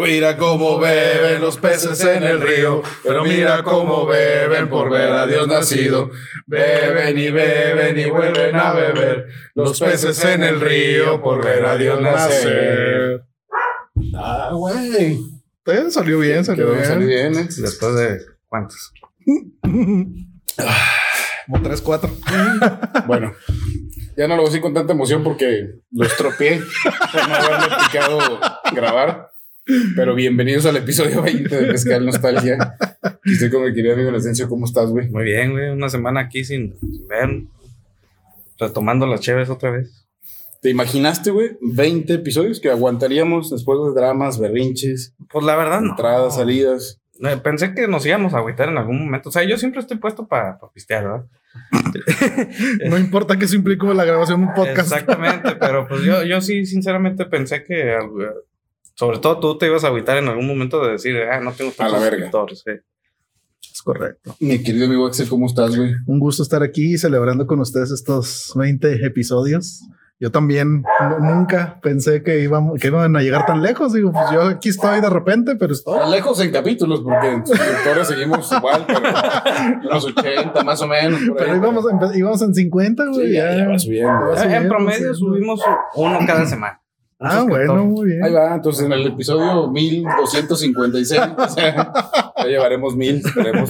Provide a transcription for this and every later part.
Pero mira cómo beben los peces en el río. Pero mira cómo beben por ver a Dios nacido. Beben y beben y vuelven a beber. Los peces en el río por ver a Dios nacer. Ah, güey. Salió bien, salió Quedó- bien. salió bien, ¿eh? Después de cuántos. Como tres, cuatro. Bueno, ya no lo voy a decir con tanta emoción porque lo estropeé por no haberme picado grabar. Pero bienvenidos al episodio 20 de Mezcal Nostalgia. Estoy con mi querido amigo Inocencio. ¿Cómo estás, güey? Muy bien, güey. Una semana aquí sin, sin ver. Retomando las chéves otra vez. ¿Te imaginaste, güey? 20 episodios que aguantaríamos después de dramas, berrinches, Pues la verdad, no. entradas, salidas. Eh, Pensé que nos íbamos a agüitar en algún momento. O sea, yo siempre estoy puesto para pistear, ¿verdad? No importa que eso implique la grabación de un podcast. Exactamente, pero pues yo, yo sí, sinceramente pensé que, sobre todo tú te ibas a agüitar en algún momento de decir, ah, no tengo tantos suscriptores, sí. Es correcto. Mi querido amigo Axel, ¿cómo estás, güey? Un gusto estar aquí celebrando con ustedes estos 20 episodios. Yo también nu- nunca pensé que, íbamos, que iban a llegar tan lejos. Digo, pues yo aquí estoy de repente, pero estoy. Lejos en capítulos, porque en suscriptores seguimos igual, pero unos 80 más o menos. ahí. Pero íbamos, en- íbamos en 50, güey. Sí, ya, ya. ya va subiendo. Va subiendo, en promedio subimos uno cada semana. Ah, suscriptor. bueno, muy bien. Ahí va, entonces en el episodio 1256 o sea, ya llevaremos mil, esperemos.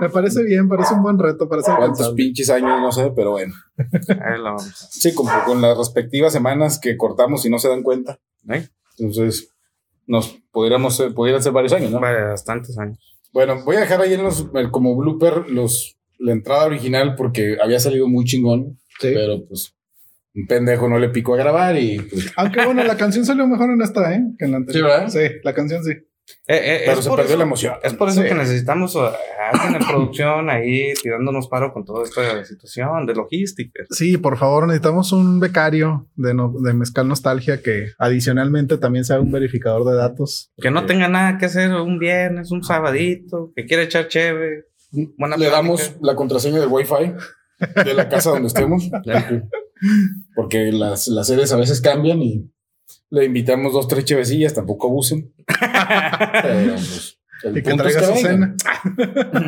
Me parece bien, parece un buen reto, parece ¿Cuántos alcanzable. pinches años? No sé, pero bueno. Ahí lo vamos. Sí, como con las respectivas semanas que cortamos y no se dan cuenta. ¿Eh? Entonces, nos podríamos ser, pudieran ser varios años, ¿no? Bastantes años. Bueno, voy a dejar ahí en los, el- como blooper los, la entrada original porque había salido muy chingón, Sí. pero pues un pendejo no le picó a grabar y pues, Aunque bueno, la canción salió mejor en esta, ¿eh? Que en la anterior. Sí, ¿verdad? Sí, la canción sí. Eh, eh, pero se perdió eso- la emoción. Es por eso Sí. que necesitamos a alguien en producción ahí tirándonos paro con toda esta situación de logística. Sí, por favor, necesitamos un becario de, no- de Mezcal Nostalgia que adicionalmente también sea un verificador de datos. Que no tenga nada que hacer un viernes, un sabadito, que quiera echar cheve. Buena le plática. damos la contraseña del Wi-Fi de la casa donde estemos, porque las, las sedes a veces cambian y le invitamos dos, tres chevecillas, tampoco abusen. Pero, pues, el Y que es traiga vengan.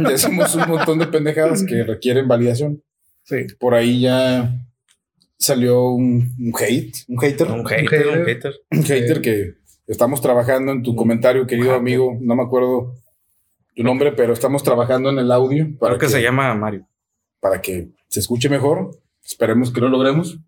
Decimos un montón de pendejadas que requieren validación. Sí. Por ahí ya salió un, un hate, un hater, Un un hater, un hater. hater. hater que estamos trabajando en tu comentario, querido amigo. No me acuerdo tu nombre, pero estamos trabajando en el audio para Creo que, se llama Mario. para que se escuche mejor. Esperemos que lo logremos.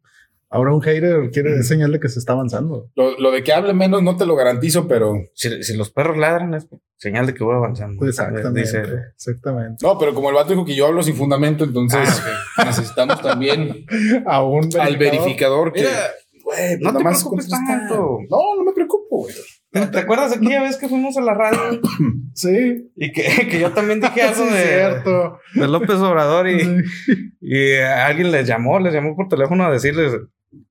Ahora un hater quiere señal de que se está avanzando. Lo, lo de que hable menos no te lo garantizo, pero Si, si los perros ladran es señal de que voy avanzando. Exactamente. Dice, Exactamente. no, pero como el vato dijo que yo hablo sin fundamento, entonces necesitamos también A un al verificador que Mira, pues no te preocupes tanto. No, no me preocupo, güey. ¿Te, acuerdas aquella vez que fuimos a la radio Sí. y que, que yo también dije algo Sí, de, cierto. de López Obrador y, Sí. y alguien les llamó, les llamó por teléfono a decirles,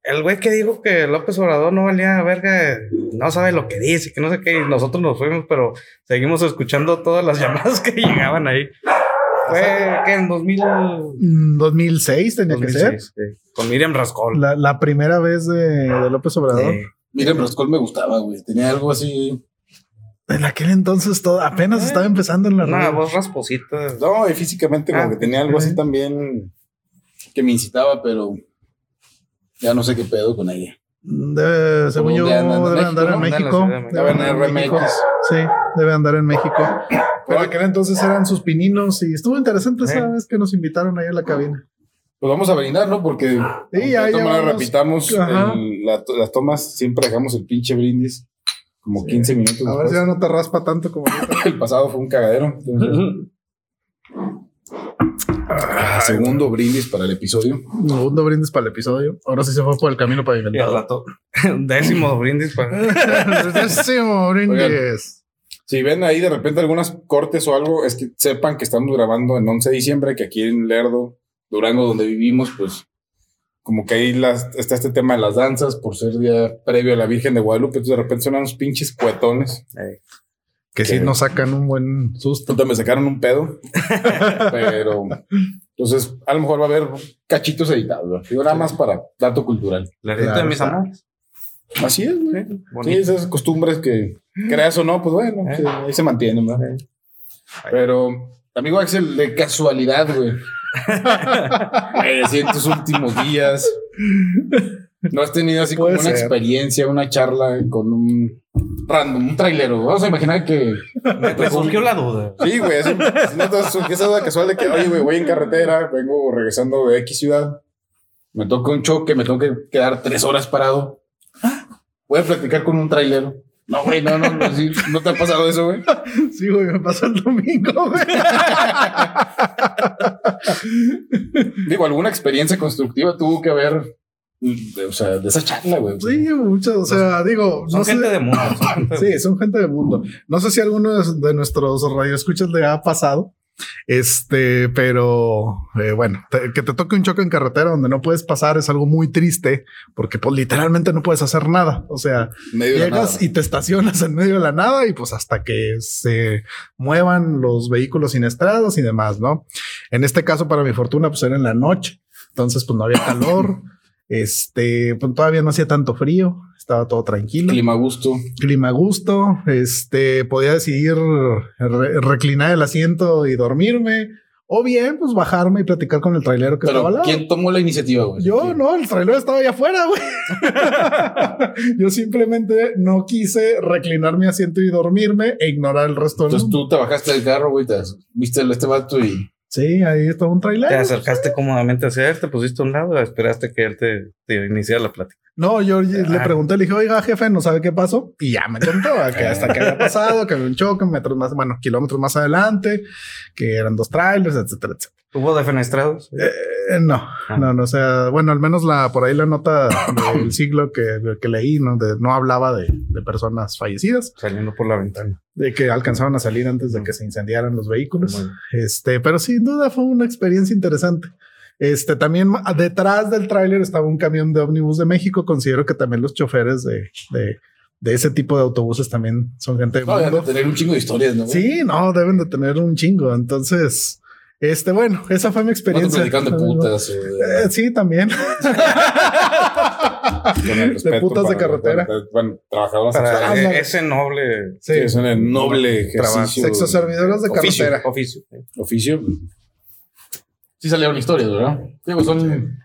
el güey que dijo que López Obrador no valía verga, no sabe lo que dice, que no sé qué, y nosotros nos fuimos, pero seguimos escuchando todas las llamadas que llegaban ahí. Fue que en 2000, Mm, 2006 tenía que 2006, sí, con Miriam Rascol. ser. La, la primera vez de, de López Obrador. Miren, Rascol me gustaba, güey. Tenía algo así. En aquel entonces todo apenas Eh, estaba empezando en la Una voz rasposita. No, y físicamente como Ah, que tenía algo así también que me incitaba, pero ya no sé qué pedo con ella. Debe, según yo. ¿En debe andar en México? En Debe andar en México. RMX. Sí, debe andar en México. Pero aquel entonces eran sus pininos y estuvo interesante esa Eh. vez que nos invitaron ahí a la cabina. Pues vamos a brindar, ¿no? Porque Sí, ya, repitamos el- la- las tomas, siempre dejamos el pinche brindis como 15 minutos. A ver si ya no te raspa tanto como. El pasado fue un cagadero. entonces, ah, segundo brindis para el episodio. Segundo brindis para el episodio. Ahora sí se fue por el camino Y al pavimentado. rato, décimo brindis para... Décimo brindis. Si ven ahí de repente algunas cortes o algo, es que sepan que estamos grabando en 11 de diciembre, que aquí en Lerdo, Durango, donde vivimos, pues como que ahí las, está este tema de las danzas por ser día previo a la Virgen de Guadalupe, entonces de repente suenan unos pinches cuetones. Que sí Que- nos sacan un buen susto. Entonces me sacaron un pedo, pero entonces a lo mejor va a haber cachitos editados, ¿no? digo nada más para dato cultural. La Claro de mis amores. Así es, güey. Sí, Sí, esas costumbres que creas o no, pues bueno, Eh. sí, ahí se mantienen, ¿verdad? Pero, amigo Axel, de casualidad, güey. Así en tus últimos días. ¿No has tenido así como una ser. experiencia, una charla con un random, un trailero? Vamos a imaginar que. Me, surgió la duda. Sí, güey, no te surgió esa duda casual de que, oye, güey, voy en carretera, vengo regresando de X ciudad, me toca un choque, me tengo que quedar tres horas parado. Voy a platicar con un trailero. No, güey, no, no, no, sí, no te ha pasado eso, güey. Sí, güey, me pasó el domingo, güey. Digo, alguna experiencia constructiva tuvo que haber, de- o sea, de esa charla, güey. Sí, mucho, o sea, digo, Son no sé. gente de mundo. Son gente de Sí, son gente del mundo. No sé si alguno de, de nuestros radioescuchas le ha pasado. Este, pero eh, bueno, te- que te toque un choque en carretera donde no puedes pasar es algo muy triste porque pues literalmente no puedes hacer nada. O sea, Medio llegas y te estacionas en medio de la nada y pues hasta que se muevan los vehículos siniestrados y demás, ¿no? En este caso, para mi fortuna, pues era en la noche. Entonces, pues no había calor. Este, pues todavía no hacía tanto frío. Estaba todo tranquilo Clima a gusto. clima a gusto, este, podía decidir re- reclinar el asiento y dormirme, o bien, pues bajarme y platicar con el trailero que estaba al Pero, lado. ¿quién tomó la iniciativa, güey? Yo no, el trailero estaba allá afuera, güey. Yo simplemente no quise reclinar mi asiento y dormirme e ignorar el resto del Entonces mundo. tú te bajaste del carro, güey, te viste este vato y Sí, ahí estaba un Te trailero. acercaste cómodamente hacia él, te pusiste a un lado, esperaste que él te, te iniciara la plática. No, yo le Ah. pregunté, le dije, oiga, jefe, ¿no sabe qué pasó? Y ya me contó que hasta que había pasado, que había un choque, metros más, bueno, kilómetros más adelante, que eran dos trailers, etcétera, etcétera. ¿Hubo defenestrados? Eh, no, Ah. no, no, o sea, bueno, al menos la por ahí la nota del siglo que, que leí, ¿no? De, no hablaba de, de personas fallecidas, Saliendo por la ventana. de que alcanzaban a salir antes de que se incendiaran los vehículos. Este, pero sin duda fue una experiencia interesante. Este, también detrás del tráiler estaba un camión de ómnibus de México. Considero que también los choferes de, de, de ese tipo de autobuses también son gente de no, deben de mundo. tener un chingo de historias, ¿no? Sí, no, deben de tener un chingo. Entonces, este, bueno, esa fue mi experiencia. de putas. de- Eh, sí, también. respeto putas de carretera. para- Bueno, trabajadoras Para ese noble Sí, es un noble Trabajo. ejercicio. Sexoservidoras de Oficio. carretera. oficio. Oficio. Sí salieron historias, ¿verdad? Digo, son...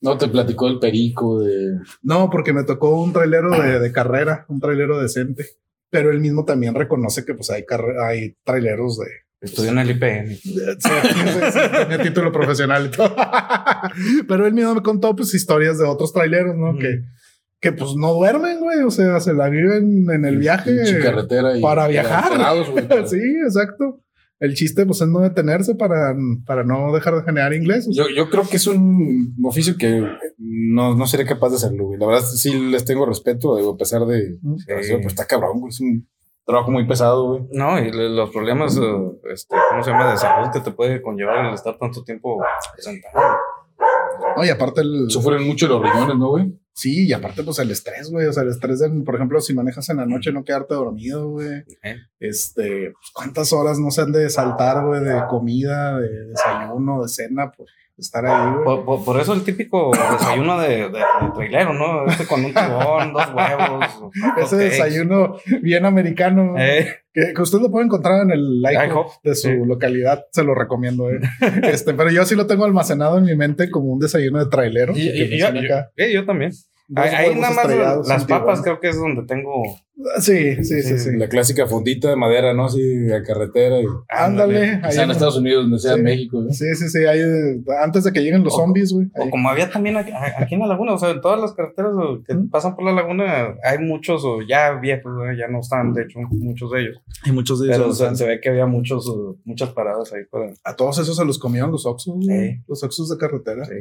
No te platicó el perico de... No, porque me tocó un trailero de, de carrera, un trailero decente. Pero él mismo también reconoce que pues hay, carre- hay traileros de... Estudió en el IPN. sí, título profesional y todo. Pero él mismo me contó pues historias de otros traileros, ¿no? Mm. Que, que pues no duermen, güey. O sea, se la viven en el viaje. pinche carretera y para viajar. güey. Sí, exacto. El chiste pues es no detenerse para, para no dejar de generar inglés. Yo, yo creo que es un oficio que no, no seré capaz de hacerlo, güey. La verdad sí les tengo respeto, digo, a pesar de... Sí. Pues está cabrón, güey. Es un trabajo muy pesado, güey. No, y los problemas, eh, este, ¿cómo se llama? De salud que te puede conllevar el estar tanto tiempo sentado. No, y aparte el... Sufren mucho los riñones, ¿no, güey? Sí, y aparte, pues el estrés, güey. O sea, el estrés, de, por ejemplo, si manejas en la noche, no quedarte dormido, güey. ¿eh? Este, pues, ¿cuántas horas no se han de saltar, güey, de comida, de desayuno, de cena, por estar ahí, güey? Por, por- por eso el típico desayuno de, de, de trailero, ¿no? Este con un tibón, dos huevos. Ese cakes. desayuno bien americano, Eh, que, que usted lo puede encontrar en el IHOP de su sí. localidad, se lo recomiendo, eh. Este, pero yo sí lo tengo almacenado en mi mente como un desayuno de trailero. y- que y- y yo, menciona yo- acá, eh, yo también. Ahí, nada más las papas creo que es donde tengo. Sí, sí, sí, sí. La clásica fondita de madera, ¿no? Así, de carretera. Y, Ándale. ahí sea en Estados Unidos, donde sea Sí. en México, ¿no? Sí, sí, sí. Ahí, antes de que lleguen los O- zombies, güey. O como había también aquí, aquí en la laguna, o sea, en todas las carreteras que ¿Mm? pasan por la laguna, hay muchos o ya viejos, ya no están, de hecho, muchos de ellos. Y muchos de Pero o ellos. sea, se ve que había muchos, uh, muchas paradas ahí para. a todos esos se los comieron los Oxus, güey. Sí. Los Oxus de carretera. Sí.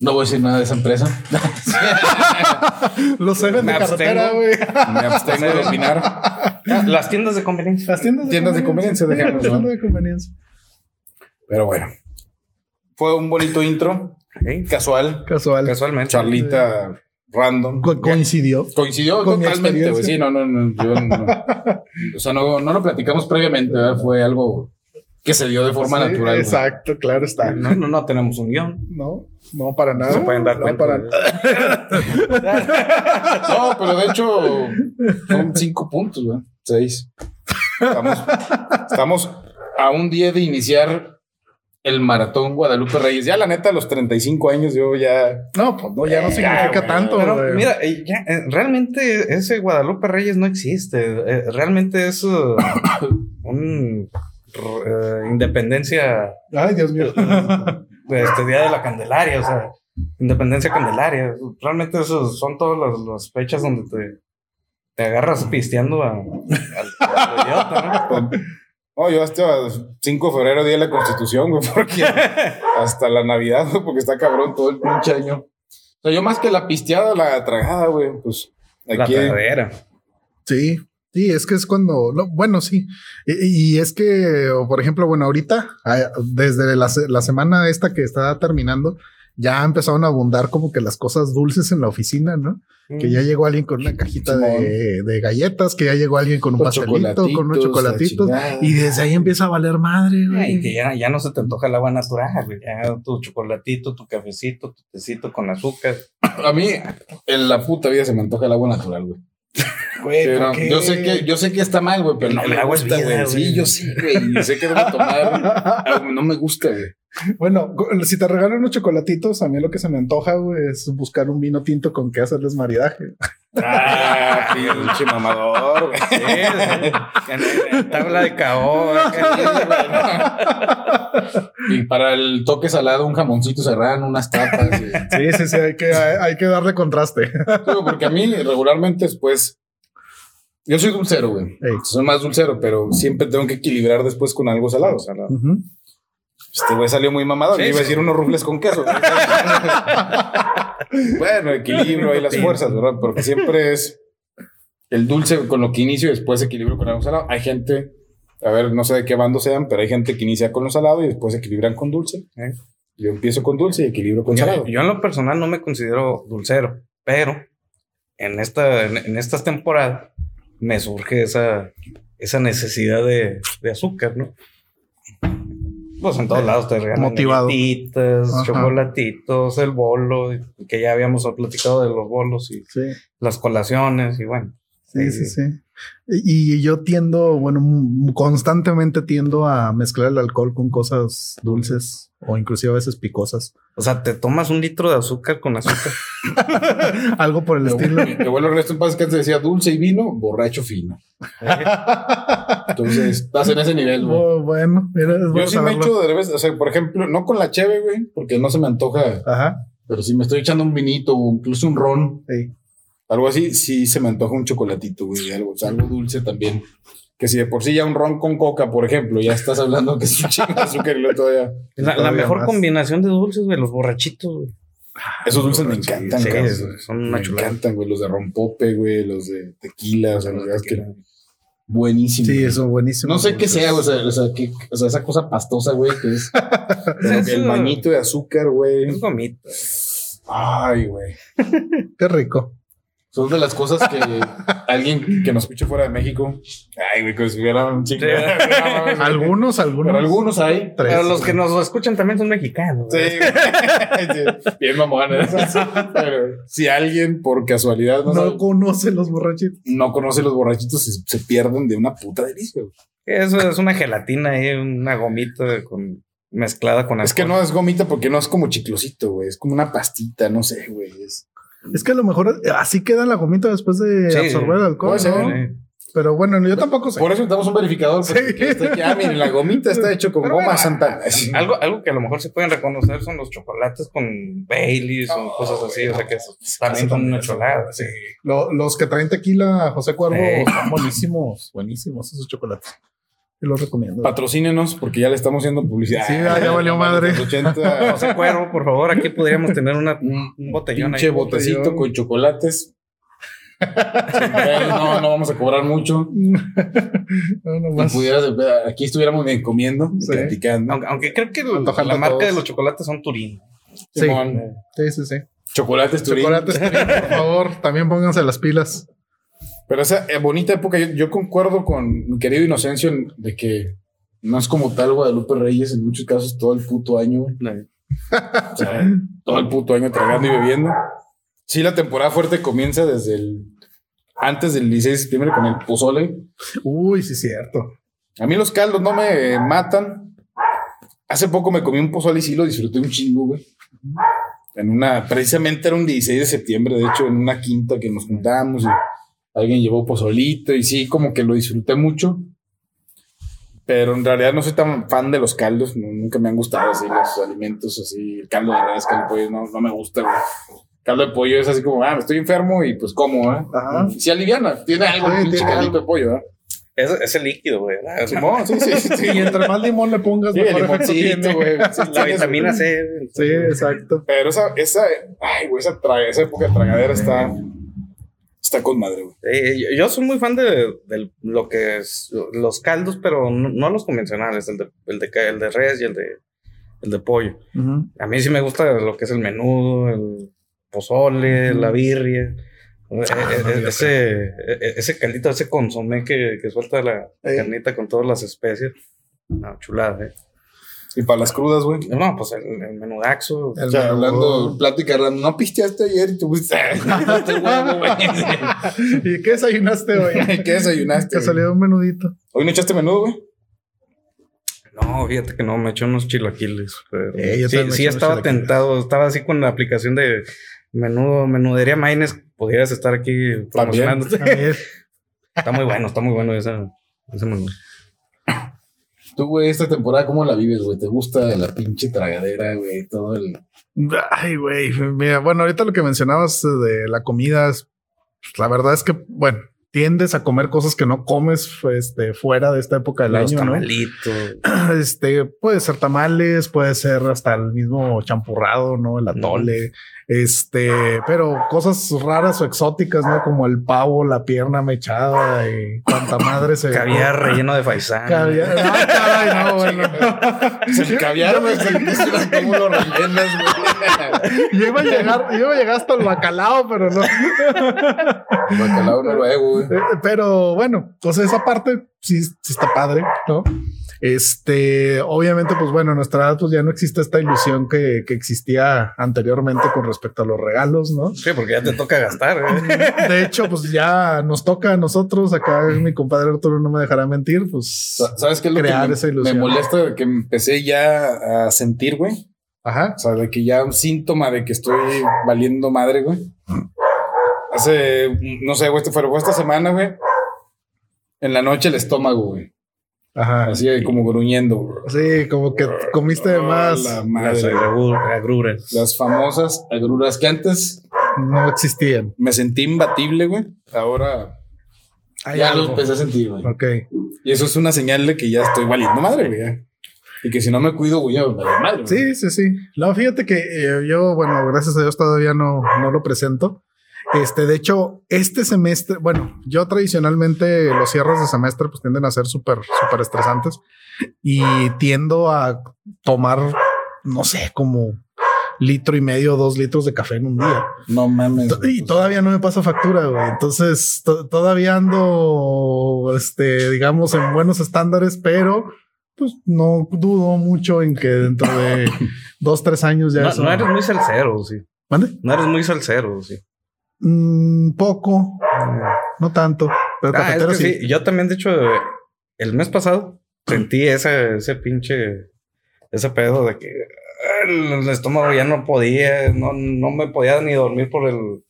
No voy a decir nada de esa empresa. Los Seven de Me carretera, abstengo. güey. Me abstengo de opinar. Ah, Las tiendas de conveniencia. Las tiendas de Tiendas de conveniencia, dejemos, Las tiendas ¿no? de conveniencia. Pero bueno. Fue un bonito intro. Casual. Casual. Casualmente. Charlita random. Co- coincidió. Coincidió Con totalmente, güey. Sí, no, no, no. yo no- o sea, no, no lo platicamos previamente, ¿verdad? Fue algo que se dio de forma Sí, natural. güey. Exacto, claro está. No, no, no tenemos un guion. No, no para nada. Se pueden dar No cuenta. para- No, pero de hecho son cinco puntos, güey. Seis. Estamos, estamos a un día de iniciar el maratón Guadalupe Reyes. Ya la neta, a los 35 años yo ya... No, pues no, ya no Eh, significa tanto. Pero güey. mira, eh, ya, eh, realmente ese Guadalupe Reyes no existe. Realmente es uh, un eh, independencia Ay, Dios mío. de este día de la Candelaria, o sea, independencia Candelaria. Realmente esos son todas las, las fechas donde te, te agarras pisteando a, al, al idiota, ¿no? No, yo hasta 5 de febrero, día de la Constitución, güey, porque hasta la Navidad, güey, porque está cabrón todo el pinche año. O sea, yo más que la pisteada, la tragada, güey, pues La carrera. Sí, sí, es que es cuando, no, bueno, sí. Y, y es que, por ejemplo, bueno, ahorita, ah, desde la, se- la semana esta que está terminando, ya empezaron a abundar como que las cosas dulces en la oficina, ¿no? Que ya llegó alguien con una cajita de, de galletas, que ya llegó alguien con un Con pastelito, con unos chocolatitos. Y desde ahí empieza a valer madre, güey. que ya, ya no se te antoja el agua natural, güey. Ya tu chocolatito, tu cafecito, tu tecito con azúcar. A mí, en la puta vida se me antoja el agua natural, güey. Güey, Pero ¿por qué? yo sé que, yo sé que está mal, güey, pero El- no me agua es gusta, vida, güey. Sí, yo sí, güey. Y sé que debo tomar. No me gusta, güey. Bueno, si te regalan unos chocolatitos, a mí lo que se me antoja, güey, es buscar un vino tinto con que hacerles maridaje. Ah, pinche mamador, güey. En- tabla de caoba. Y para el toque salado, un jamoncito serrano, unas tapas. Sí, sí, sí, hay que, hay, hay que darle contraste. Sí, porque a mí regularmente después. Yo soy dulcero, güey. Ey. Soy más dulcero, pero siempre tengo que equilibrar después con algo salado. Ujú. Este güey salió muy mamado. Sí, Le iba a sí. decir unos rufles con queso. bueno, equilibrio ahí las fuerzas, ¿verdad? Porque siempre es el dulce con lo que inicio y después equilibrio con algo salado. Hay gente, a ver, no sé de qué bando sean, pero hay gente que inicia con lo salado y después equilibran con dulce. ¿Eh? Yo empiezo con dulce y equilibrio con Yo, salado. yo en lo personal no me considero dulcero, pero en, esta, en, en estas temporadas me surge esa, esa necesidad de, de azúcar, ¿no? Pues en todos lados te regalan galletitas, Ajá. chocolatitos, el bolo, que ya habíamos platicado de los bolos y Sí. las colaciones y bueno. Sí, sí, sí. Y y yo tiendo, bueno, constantemente tiendo a mezclar el alcohol con cosas dulces o inclusive a veces picosas. O sea, te tomas un litro de azúcar con azúcar. Algo por el Mi estilo. mi abuelo Ernesto en paz que antes decía dulce y vino, borracho fino. Entonces, estás en ese nivel, güey. Oh, bueno, mira, es Yo bueno sí me echo de vez, o sea, por ejemplo, no con la cheve, güey, porque no se me antoja, Ajá. pero si me estoy echando un vinito o incluso un ron, Sí. Algo así, sí se me antoja un chocolatito, güey, algo, o sea, algo dulce también. Que si de por sí ya un ron con coca, por ejemplo, ya estás hablando que es un chingo de azúcar y lo todavía. La, mejor más. combinación de dulces, güey, los borrachitos, güey. Esos dulces me encantan, Sí, cabrón. son una me chulada. encantan, güey, los de rompope, güey, los de tequila, o sea, la verdad es que buenísimo. Sí, eso buenísimo. No sé qué sea, o sea, o sea, o sea, esa cosa pastosa, güey, que es que el bañito de azúcar, güey. Es gomita. Ay, güey. Qué rico. Son de las cosas que alguien que nos escuche fuera de México. Ay, güey, que si hubiera un chingo. Sí. Algunos, algunos. Pero algunos hay. Tres. Pero los que nos escuchan también son mexicanos. Sí. Sí, Bien mamones. Pero si alguien por casualidad no, No sabe- conoce los borrachitos. no conoce los borrachitos, se, se pierden de una puta delicia. güey. Eso es una gelatina ahí, una gomita con, mezclada con Es que alcohol. no es gomita porque no es como chiclosito, güey. Es como una pastita, no sé, güey. Es- Es que a lo mejor así queda la gomita después de Sí, absorber el alcohol. puede ser. ¿no? Sí. Pero bueno, yo tampoco sé. Por eso necesitamos un verificador. Sí. porque está aquí, ah, miren, la gomita está hecho con Pero goma bueno, santa. Algo, algo que a lo mejor se pueden reconocer son los chocolates con Baileys o Oh, cosas así. O sea que eso también son una cholada. Sí. Lo- los que traen tequila, José Cuervo, Eh. son buenísimos, buenísimos esos chocolates. Yo los recomiendo. Patrocínenos porque ya le estamos haciendo publicidad. Sí, ya- ya valió madre. Los 80, José Cuervo, por favor, aquí podríamos tener una, un un botellón pinche ahí. botecito botellón. con chocolates. no, no vamos a cobrar mucho. no, pudieras, aquí estuviéramos bien comiendo, Sí. platicando. Aunque, aunque creo que el- la marca todos. de los chocolates son Turín. Sí. Sí, sí, sí. Chocolates Turín. Chocolates, por favor, también pónganse las pilas. Pero esa eh, bonita época, yo, yo concuerdo con mi querido Inocencio en- de que No es como tal Guadalupe Reyes en muchos casos todo el puto año, güey. O sea, todo el puto año tragando y bebiendo. Sí, la temporada fuerte comienza desde el. Antes del 16 de septiembre con el pozole. Uy, sí, cierto. A mí los caldos no me matan. Hace poco me comí un pozole y sí lo disfruté un chingo, güey. En una, precisamente era un 16 de septiembre, de hecho, en una quinta que nos juntamos y alguien llevó pozolito y sí, como que lo disfruté mucho. Pero en realidad no soy tan fan de los caldos, nunca me han gustado así los alimentos así, el caldo de res, caldo de pollo, no, no me gusta, güey. Caldo de pollo es así como, ah, estoy enfermo y pues como, ¿eh? Ajá. Si aliviana, tiene algo, Sí, el pinche tiene caldito algo. de pollo, ¿eh? Es, ese líquido, güey. Simón, sí, sí, sí. Y entre más limón le pongas, Sí, el mejor efecto tiene. güey. Sí, La vitamina C. Sí, exacto. Pero esa, esa, ay, güey, esa, esa época de tragadera está, está con madre, güey. Eh, yo, soy muy fan de, de lo que es los caldos, pero no, no los convencionales, el de, el, de, ca- el de res y el de, el de pollo. A mí sí me gusta lo que es el menudo, el pozole, la birria. Eh, no, eh, ya ese, eh, ese caldito, ese consomé que, que suelta la carnita con todas las especies. No, chulada, eh. Y para las crudas, güey. No, pues el, el menudaxo. El O sea, menudo. hablando, plática, random, no pisteaste ayer y tú fuiste, no te huevo, güey. ¿Y qué desayunaste hoy? ¿Qué desayunaste? Güey? salió un menudito. ¿Hoy no echaste menudo, güey? No, fíjate que no, me eché unos chilaquiles. Eh, yo sí, sí estaba tentado. Estaba así con la aplicación de menudo, menudería Maines. Podrías estar aquí promocionándote. Está muy bueno, está muy bueno ese, ese menú. Tú, güey, esta temporada, ¿cómo la vives, güey? ¿Te gusta la pinche tragadera, güey? Todo el... Ay, güey. Mira, bueno, ahorita lo que mencionabas de la comida, la verdad es que, bueno, tiendes a comer cosas que no comes este, fuera de esta época del Los año, ¿no? Este, puede ser tamales, puede ser hasta el mismo champurrado, ¿no? El atole, este, pero cosas raras o exóticas, ¿no? Como el pavo, la pierna mechada y cuanta madre se... Caviar relleno de faisán. Caviar. No, caray, no, bueno. El caviar, puso cómo lo rellenas, güey. Yo iba a llegar, yo iba a llegar hasta el bacalao, pero no. El bacalao noruego, güey. Eh, Pero bueno, entonces esa parte sí, sí está padre, ¿no? Este, obviamente, pues bueno, en nuestra edad, pues ya no existe esta ilusión que, que existía anteriormente con respecto a los regalos, ¿no? Sí, porque ya te toca gastar. ¿eh? De hecho, pues ya nos toca a nosotros, acá mi compadre Arturo no me dejará mentir, pues, Sa- ¿Sabes qué es lo Crear que esa me, ilusión. me molesta? Que empecé ya a sentir, güey. Ajá, O sea, de que ya un síntoma de que estoy valiendo madre, güey. Hace, no sé, güey, fue esta semana, güey. En la noche el estómago, güey. ajá. Así como gruñendo, güey. Sí, como que comiste de más, La Las madre. agruras. Las famosas agruras que antes no existían. me sentí imbatible, güey. Ahora Hay ya lo algo. empecé a sentir, güey. Ok. Y eso es una señal de que ya estoy valiendo madre, güey. Y que si no me cuido, voy a madre. güey. Sí, sí, sí. No, fíjate que eh, yo, bueno, gracias a Dios todavía no, no lo presento. Este, de hecho, este semestre, bueno, yo tradicionalmente los cierres de semestre pues tienden a ser súper, súper estresantes y tiendo a tomar, no sé, como litro y medio, dos litros de café en un día. No mames. Y pues, todavía no me pasa factura, güey. Entonces, to- todavía ando, este, digamos, en buenos estándares, pero pues no dudo mucho en que dentro de dos, tres años ya No, eso. no eres muy salsero, sí. ¿Mande? No eres muy salsero, sí. Mm, poco, no tanto, pero Ah, es que sí. sí. Yo también, de hecho, el mes pasado sentí ese, ese pinche, ese pedo de que ah, el estómago ya no podía, no, no me podía ni dormir por el,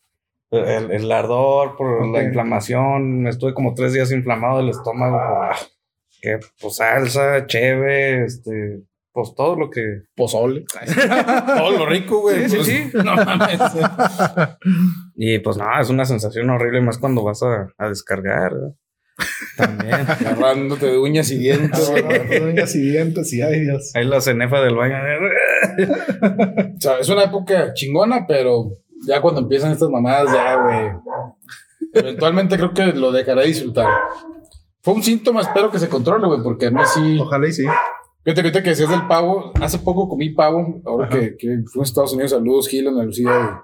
el, el ardor, por la inflamación. Estuve como tres días inflamado del estómago. por, ah, que pues salsa, cheve, este, pues todo lo que. Pozole. Todo lo rico, güey. Sí, sí, pues, sí. No mames. Y pues nada, es una sensación horrible más cuando vas a, a descargar. ¿verdad? También. Agarrándote de uñas y dientes, güey. Uñas y dientes y ay Dios. Ahí la cenefa del baño. O sea, es una época chingona, pero ya cuando empiezan estas mamadas, ya, güey. Eventualmente creo que lo dejaré disfrutar. Fue un síntoma, espero que se controle, güey, porque a mí sí. Ojalá y sí. Fíjate ahorita que decías del pavo, hace poco comí pavo, ahora que, que fui a Estados Unidos, saludos Gil, Ana Lucía,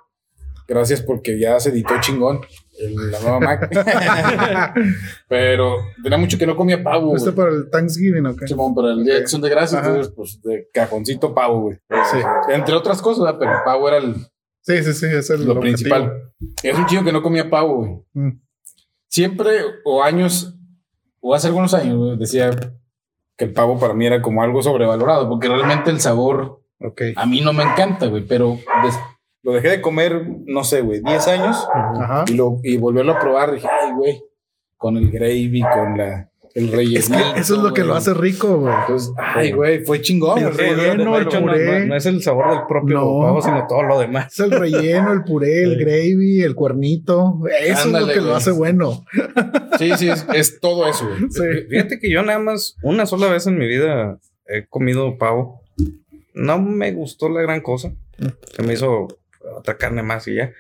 gracias porque ya se editó chingón. el- la nueva Mac. Pero tenía mucho que no comía pavo, ¿Fuiste güey. para el Thanksgiving o qué? Simón, para el día de acción de gracias, Ajá. entonces, pues, de cajoncito pavo, güey. Sí. Entre otras cosas, ¿verdad? pero el pavo era el- Sí, sí, sí, es el lo objetivo. principal. Es un chico que no comía pavo, güey. Mm. Siempre, o años, o hace algunos años, decía que el pavo para mí era como algo sobrevalorado, porque realmente el sabor a mí no me encanta, güey, pero lo dejé de comer, no sé, güey, 10 años Ajá. y, lo, y volverlo a probar, dije, ay, güey, con el gravy, con la, el rey. Es que eso es lo que lo hace rico, güey. Entonces, ay, güey, fue chingón. El relleno, el puré. no- no es el sabor del propio No. pavo, sino todo lo demás. Es el relleno, el puré, el gravy, el cuernito. Eso es Ándale, lo que lo hace bueno. Sí, sí, es, es todo eso, güey. Sí. Fíjate que yo nada más una sola vez en mi vida he comido pavo. No me gustó la gran cosa. Se me hizo otra carne más y ya.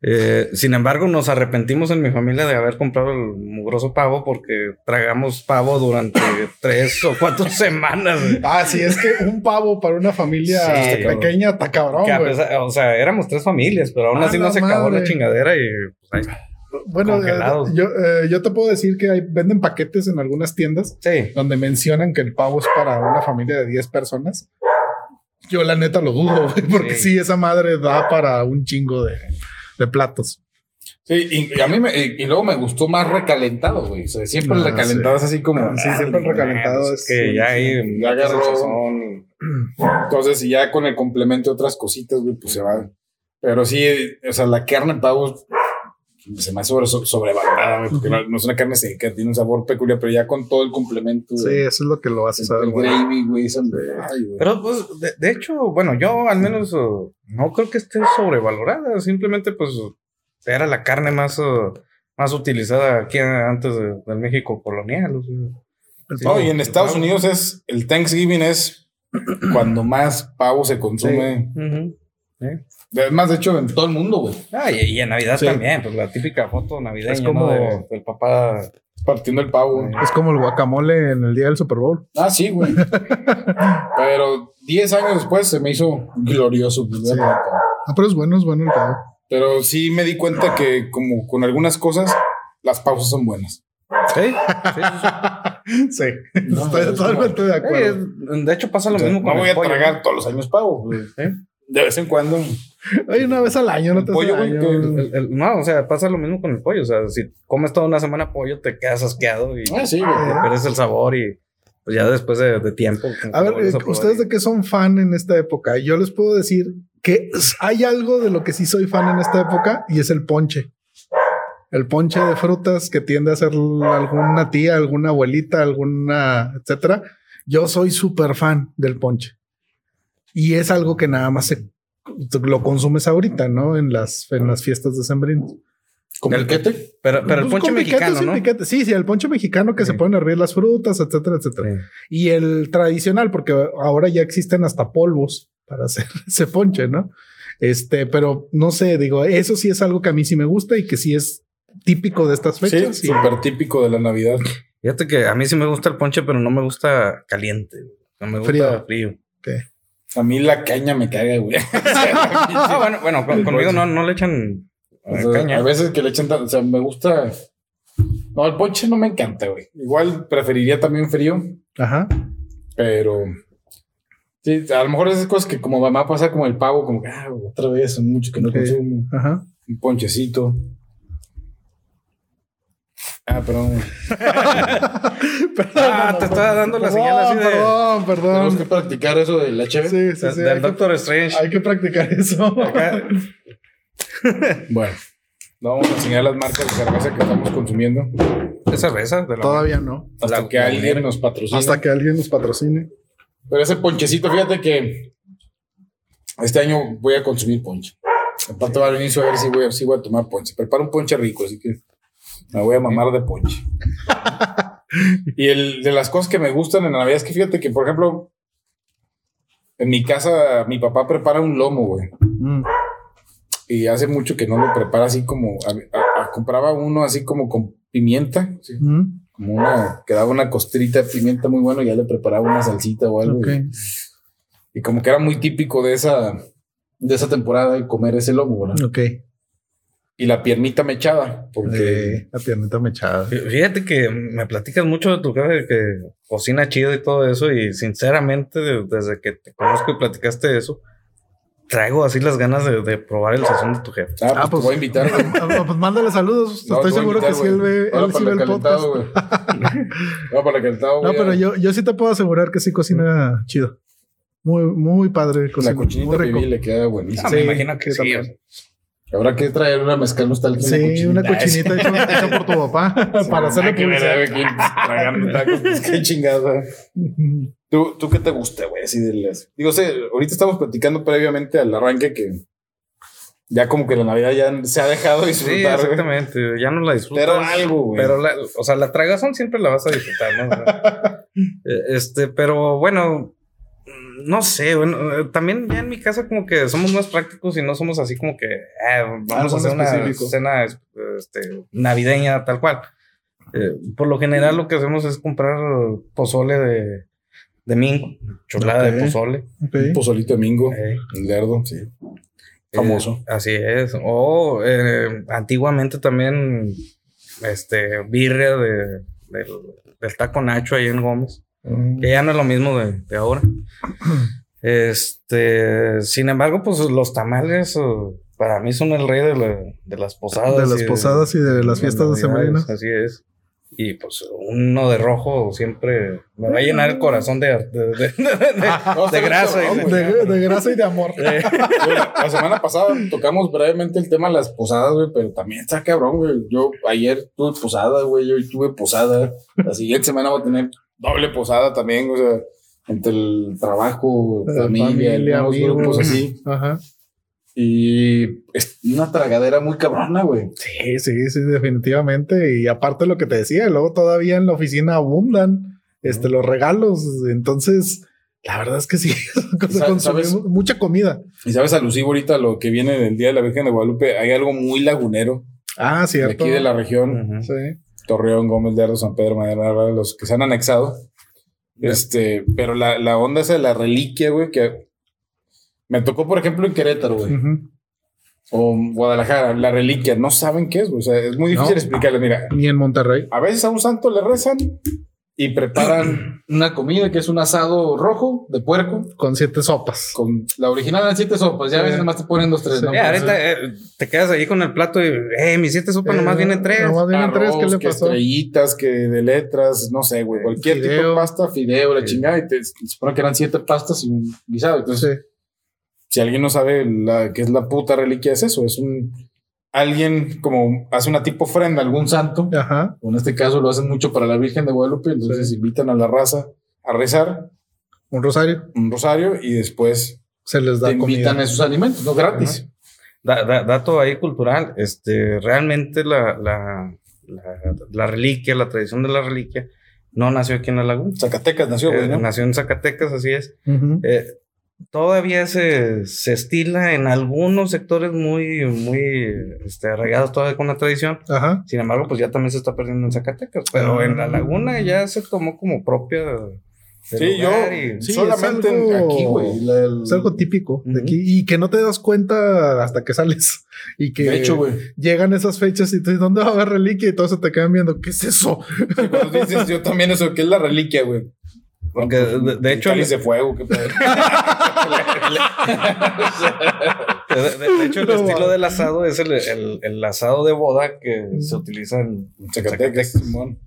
Eh, sin embargo, nos arrepentimos en mi familia de haber comprado el mugroso pavo porque tragamos pavo durante tres o cuatro semanas. güey. Ah, sí, es que un pavo para una familia Sí, pequeña está cabrón, pesar- o sea, éramos tres familias, pero aún Ah, así no se acabó la chingadera y pues, ahí- Bueno, eh, yo, eh, yo te puedo decir que hay, venden paquetes en algunas tiendas sí. donde mencionan que el pavo es para una familia de 10 personas. Yo la neta lo dudo, güey, porque sí. Sí. esa madre da para un chingo de, de platos. Sí, y, a mí me, y, luego me gustó más recalentado, güey. O sea, siempre el Ah, recalentado es así como. Sí, siempre el recalentado Bueno, es... que ya ahí Ya agarró. Entonces, y ya con el complemento de otras cositas, güey, pues se va. Pero sí, o sea, la carne pavo se me hace sobre, sobrevalorada, güey, porque no, no es una carne seca, tiene un sabor peculiar, pero ya con todo el complemento. Sí, güey, eso es lo que lo hace saber gravy, güey, güey. Pero pues, de, de hecho, bueno, yo al menos uh, no creo que esté sobrevalorada. Simplemente, pues, era la carne más, uh, más utilizada aquí antes de- del México colonial. o sea. Sí. No, y en Estados Unidos es el Thanksgiving es cuando más pavo se consume. Ujú. Sí. Además, de hecho, en todo el mundo, güey. Ah, y, y en Navidad Sí. también, pues la típica foto navideña Es como- ¿no? de- del papá. Partiendo el pavo. güey. Es como el guacamole en el día del Super Bowl. Ah, sí, güey. Pero 10 años después se me hizo glorioso. Sí. Ah, pero es bueno, es bueno el pavo. Pero sí me di cuenta que, como con algunas cosas, las pausas son buenas. Sí, sí, sí, sí. Sí, No, estoy es totalmente de acuerdo. de hecho, pasa lo O sea, mismo con no voy el a pollo, tragar ¿no? todos los años pavo. güey. De vez en cuando. Ay, una vez al año, no El te pollo, hace güey, daño. que- El- el- no, o sea, pasa lo mismo con el pollo. O sea, si comes toda una semana pollo, te quedas asqueado y Ah, sí, pierdes el sabor y pues ya después de, de tiempo. A ver, eh, ustedes de qué son fan en esta época. Yo les puedo decir que hay algo de lo que sí soy fan en esta época y es el ponche. El ponche de frutas que tiende a ser alguna tía, alguna abuelita, alguna, etcétera. Yo soy súper fan del ponche. Y es algo que nada más se, lo consumes ahorita, ¿no? En las, en las fiestas de Sembrino. ¿Con El- piquete? Pero, pero el Pues ponche mexicano, sin ¿no? piquete. Sí, sí, el ponche mexicano que Sí. se pueden hervir las frutas, etcétera, etcétera. Sí. Y el tradicional, porque ahora ya existen hasta polvos para hacer ese ponche, ¿no? Este, pero no sé, digo, eso sí es algo que a mí sí me gusta y que sí es típico de estas Sí, fechas. y- súper típico de la Navidad. Fíjate que a mí sí me gusta el ponche, pero no me gusta caliente. No me gusta Frío. frío. A mí la caña me caga, güey. Ah, bueno, bueno, conmigo no, no le echan O eh, sea, caña. a veces que le echan, o sea, me gusta. No, el ponche no me encanta, güey. Igual preferiría también frío, Ajá. pero sí, a lo mejor esas cosas que como mamá pasa como el pavo, como que ah, otra vez, son mucho que no Ok. consumo. Ajá. Un ponchecito. Ah, perdón. güey. Ah, te estaba dando la señal así de- Perdón, Tenemos que perdón. practicar eso de la cheve. Sí, sí, sí. del Hay que, Doctor Strange. hay que practicar eso. Acá- Bueno, no vamos a enseñar las marcas de cerveza que estamos consumiendo ¿Es cerveza? De la- Todavía no. hasta La- que alguien nos patrocine. Hasta que alguien nos patrocine. Pero ese ponchecito, fíjate que este año voy a consumir ponche. Aparte va al inicio a ver si voy, a- si voy a tomar ponche. Preparo un ponche rico, así que me voy a mamar de ponche. y el de las cosas que me gustan en la Navidad es que fíjate que, por ejemplo, en mi casa mi papá prepara un lomo, güey. Mm. Y hace mucho que no lo prepara así como... a- a- a- compraba uno así como con pimienta, sí, Mm. como una... Quedaba una costrita de pimienta muy bueno y ya le preparaba una salsita o algo. Ok. y- y como que era muy típico de esa, de esa temporada y comer ese lomo, ¿verdad? Ok. Y la piernita mechada, porque Eh, la piernita mechada. Fí- Fíjate que me platicas mucho de tu jefe que cocina chido y todo eso y sinceramente de- desde que te conozco y platicaste eso, traigo así las ganas de, de probar el sazón de tu jefe. ah, pues, Ah, te pues, voy a invitar. güey. Ah, pues mándale saludos. No, Estoy seguro que sí él ve, él sí ve el podcast. No, para el calentado, No, pero yo, yo sí te puedo asegurar que sí cocina chido. Muy, muy padre. La Cocina, cochinita muy rico. le queda buenísima. Ah, me Sí, imagino que sí, sí. también. Habrá que traer una mezcal nostálgica. Sí, una cochinita hecha, hecha por tu papá para hacerle publicidad. Qué chingada. ¿Tú, ¿Tú qué te gusta, güey? Así de las... Digo, sé, ahorita estamos platicando previamente al arranque que ya como que la Navidad ya se ha dejado Sí, disfrutar, güey. exactamente. Ya no la disfrutas. Pero algo, güey. Pero, la, o sea, la tragazón siempre la vas a disfrutar, ¿no? Eh, este, pero bueno, no sé, bueno, eh, también ya en mi casa como que somos más prácticos y no somos así como que eh, vamos a hacer una específico. cena este, navideña tal cual. Eh, por lo general lo que hacemos es comprar pozole de, de mingo, chulada Ok. de pozole. Ok. Un pozolito de mingo, Eh, el lerdo, sí. Famoso. eh, así es. O eh, antiguamente también, este, birria de, del, del taco Nacho ahí en Gómez. Mm. Que ya no es lo mismo de, de ahora. Este, sin embargo, pues los tamales eh, para mí son el rey de, la- de las posadas. De las y posadas y de las fiestas navidades, decembrinas. Así es. Y pues uno de rojo siempre me va a llenar el corazón de, de, de- de- de- de grasa. y de-. De, de grasa y de amor. Eh, Güey, La, la semana pasada tocamos brevemente el tema de las posadas, güey, pero también está cabrón, güey. Yo ayer tuve posada, güey, hoy tuve posada. La siguiente semana voy a tener doble posada también, o sea, entre el trabajo, familia, familia, amigos. grupos así. Ajá. Y es una tragadera muy cabrona, güey. Sí, sí, sí, definitivamente. Y aparte lo que te decía, luego todavía en la oficina abundan este, los regalos. Entonces, la verdad es que sí, consumimos ¿sabes? mucha comida. Y sabes, alusivo ahorita lo que viene del Día de la Virgen de Guadalupe, hay algo muy lagunero Ah, de cierto. aquí de la región. Sí. Torreón, Gómez de Ardo, San Pedro, Madera, los que se han anexado. Este, pero la, la onda esa de la reliquia, güey, que me tocó, por ejemplo, en Querétaro, güey, o en Guadalajara, la reliquia, no saben qué es, güey. O sea, es muy difícil No. explicarle. Mira, Ni en Monterrey. a veces a un santo le rezan y preparan una comida que es un asado rojo de puerco Con siete sopas. con la original eran siete sopas. Ya a Sí. veces nomás te ponen dos, tres. Sí. ¿no? Eh, ahorita eh, te quedas ahí con el plato y, eh, mis siete sopas Eh, nomás vienen tres. nomás vienen tres, ¿qué le que pasó? estrellitas, que de letras, no sé, güey. Cualquier tipo de pasta, fideo, la Sí. chingada. Y te, se supone que eran siete pastas y un guisado. Entonces, Sí. si alguien no sabe la, qué es la puta reliquia, es eso. Es un. Alguien como hace una tipo ofrenda a algún santo. Ajá. En este caso lo hacen mucho para la Virgen de Guadalupe. Entonces Sí. invitan a la raza a rezar Un rosario. un rosario y después Se les da te invitan comida. esos alimentos, no gratis. Da- da- dato ahí cultural, este, realmente la, la, la, la reliquia, la tradición de la reliquia, no nació aquí en la laguna. Zacatecas nació, güey. Eh, ¿no? Nació en Zacatecas, así es. Eh, todavía se, se estila en algunos sectores muy, muy este, arraigados todavía con la tradición. Ajá. Sin embargo, pues ya también se está perdiendo en Zacatecas. Pero Ah. en la laguna ya se tomó como propia. Sí, yo y- Sí, solamente es algo- en- aquí, güey. el- Es algo típico de aquí y que no te das cuenta hasta que sales y que De hecho, güey. llegan esas fechas y tú dices, ¿dónde va a haber reliquia? Y todos se te quedan viendo, ¿qué es eso? Sí, cuando dices yo también eso, que es la reliquia, güey. Porque de, de hecho, Cáliz de fuego, qué. de, de- de hecho, el No, estilo del asado es el, el- el asado de boda que se utiliza en Zacatecas, Simón.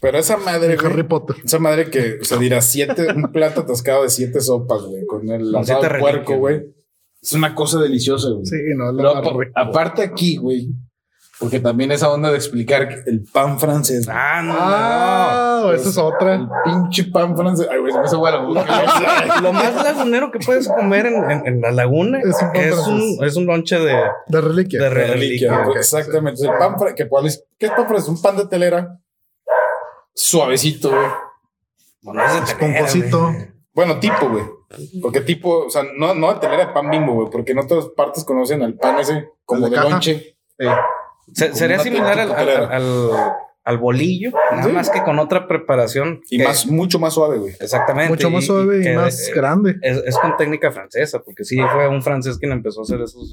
Pero esa madre, De Harry Potter. esa madre que, o sea, dirá siete, un plato atascado de siete sopas, güey, con el Con asado de puerco, güey. Es una cosa deliciosa, güey. Sí, no, rico. aparte aquí, güey, porque también esa onda de explicar el pan francés. Ah, no, Ah, esa es El otra. pinche pan francés. Ay, güey, se me hizo. Lo más lagunero que puedes comer en, en- en la laguna Es es un un, pan francés. es un lonche de, De reliquia. de reliquia, Exactamente. El pan que cuál es, ¿Qué es pan francés? Un pan de telera suavecito, güey. Bueno, es de telera, Esponjosito. güey. Bueno, tipo, güey. Porque tipo, o sea, no, no de telera de pan bimbo, güey, porque en otras partes conocen al pan ese como ¿El de lonche. Eh, Se- sería similar al, al, al- al bolillo, nada Sí. más que con otra preparación. Y que- más, mucho más suave, güey. Exactamente. mucho más suave y, que, más eh, grande. Es, es con técnica francesa, porque sí fue un francés quien empezó a hacer esos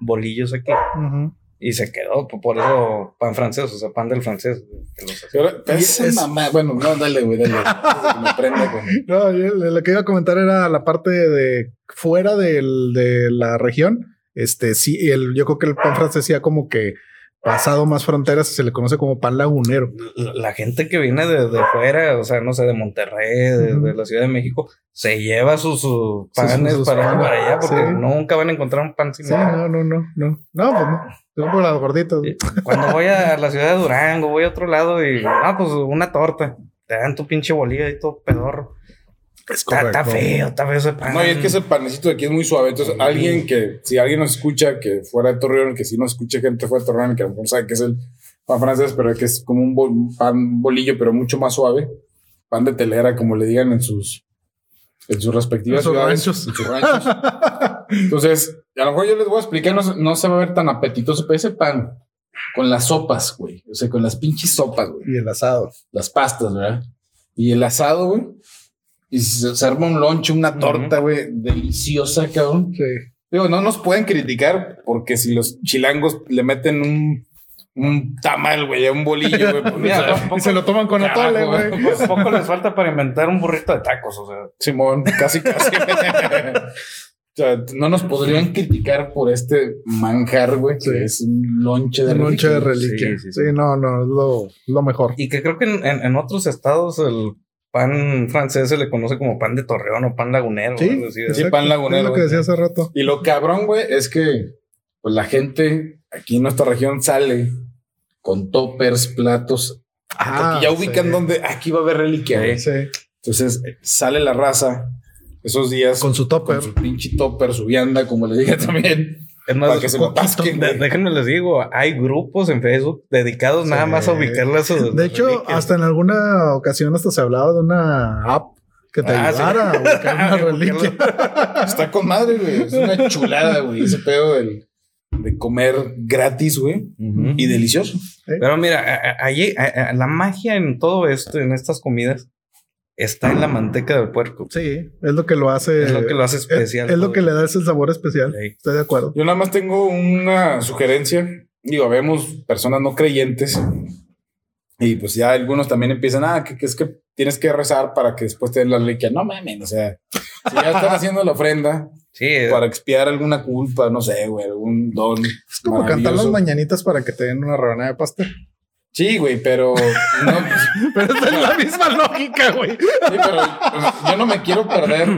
bolillos aquí. Ujú. y se quedó, por- eso pan francés, o sea, pan del francés. Y esa es- mamá, bueno, no, dale, güey, dale. Me prenda con- No, yo lo que iba a comentar era la parte de fuera del, de la región. Este sí, el, yo creo que el pan francés ya como que pasado más fronteras se le conoce como pan lagunero. La, gente que viene de, de fuera, o sea, no sé, de Monterrey, de, la Ciudad de México, se lleva sus, sus panes sus para, allá porque Sí. nunca van a encontrar un pan Sí, similar. no, no, no, no. No, pues no. Son por las gorditas. Sí. Cuando voy a la ciudad de Durango, voy a otro lado y, ah, pues una torta. Te dan tu pinche bolilla y todo pedorro. Está, está feo, está feo ese pan. No, y es que ese panecito de aquí es muy suave. Entonces, alguien que, si alguien nos escucha que fuera de Torreón, que si nos escucha gente fuera de Torreón, que a lo mejor sabe que es el pan francés, pero que es como un bol- pan bolillo, pero mucho más suave. Pan de telera, como le digan en sus, en sus respectivas En sus ciudades, ranchos. en sus ranchos. Entonces, a lo mejor yo les voy a explicar, no, se- no se va a ver tan apetitoso, pero ese pan con las sopas, güey. O sea, con las pinches sopas, güey Y el asado. las pastas, ¿verdad? Y el asado, güey. Y se, se arma un lonche, una torta, güey, deliciosa, cabrón. Sí. Digo, no nos pueden criticar porque si los chilangos le meten un, un tamal, güey, a un bolillo, güey, pues, Mira, o sea, tampoco- Y se lo toman con Carajo, atole, güey. Pues poco les falta para inventar un burrito de tacos, o sea. Simón, casi, casi. o sea, no nos podrían criticar por este manjar, güey, que es un lonche de Un lonche de reliquia. reliquia. Sí, Sí, sí, sí. no, no, es lo, lo mejor. Y que creo que en, en- en otros estados el pan francés se le conoce como pan de Torreón o pan lagunero. Sí, algo así de- Sí, exacto. pan lagunero, Es lo que decía hace rato. Y lo cabrón, güey, es que pues la gente aquí en nuestra región sale con toppers, platos, Ah, ya ubican sí. donde aquí va a haber reliquia. güey. Sí. Entonces eh, sale la raza esos días Con su topper. con su pinche topper, su vianda, como le dije también, Es más, que se lo déjenme les digo, hay grupos en Facebook dedicados nada más a ubicarle a sus De hecho, reliquias. hasta en alguna ocasión hasta se hablaba de una app que te Ah, sí. ayudara a buscar una reliquia. Está con madre, güey. Es una chulada, güey. Ese pedo del, de comer gratis, güey. Y delicioso. Pero mira, allí la magia en todo esto, en estas comidas, está en la manteca del puerco. Sí, es lo que lo hace. Es lo que lo hace especial. Es, es lo que le da ese sabor especial. Sí. Estoy de acuerdo. Yo nada más tengo una sugerencia. Digo, vemos personas no creyentes. Y pues ya algunos también empiezan, ah, que, que es que tienes que rezar para que después te den la reliquia. No mames, o sea, si ya están haciendo la ofrenda Sí, para expiar alguna culpa, no sé, güey, algún don. Es como cantar las mañanitas para que te den una rebanada de pastel. Sí, güey, pero no, Pero esa es la misma lógica, güey. sí, pero yo no me quiero perder,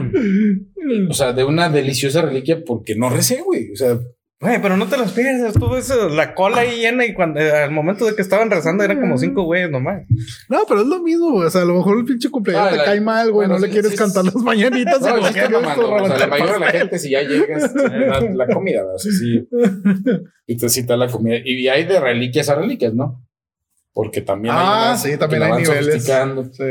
o sea, de una deliciosa reliquia porque no recé, güey. O sea, Güey, pero no te las pierdas. Tú ves eh, la cola ahí llena y cuando eh, al momento de que estaban rezando eran como cinco güeyes nomás. No, pero es lo mismo, güey. O sea, a lo mejor el pinche cumpleaños Ah, te la- cae mal, güey. bueno, no le quieres sí, cantar sí. las mañanitas. no, o sea, la mayoría de la gente, si ya llegas, la, la comida, o sea, sí. Y te cita la comida. Y hay de reliquias a reliquias, ¿no? Porque también hay Ah, unas sí, también hay niveles. Sí.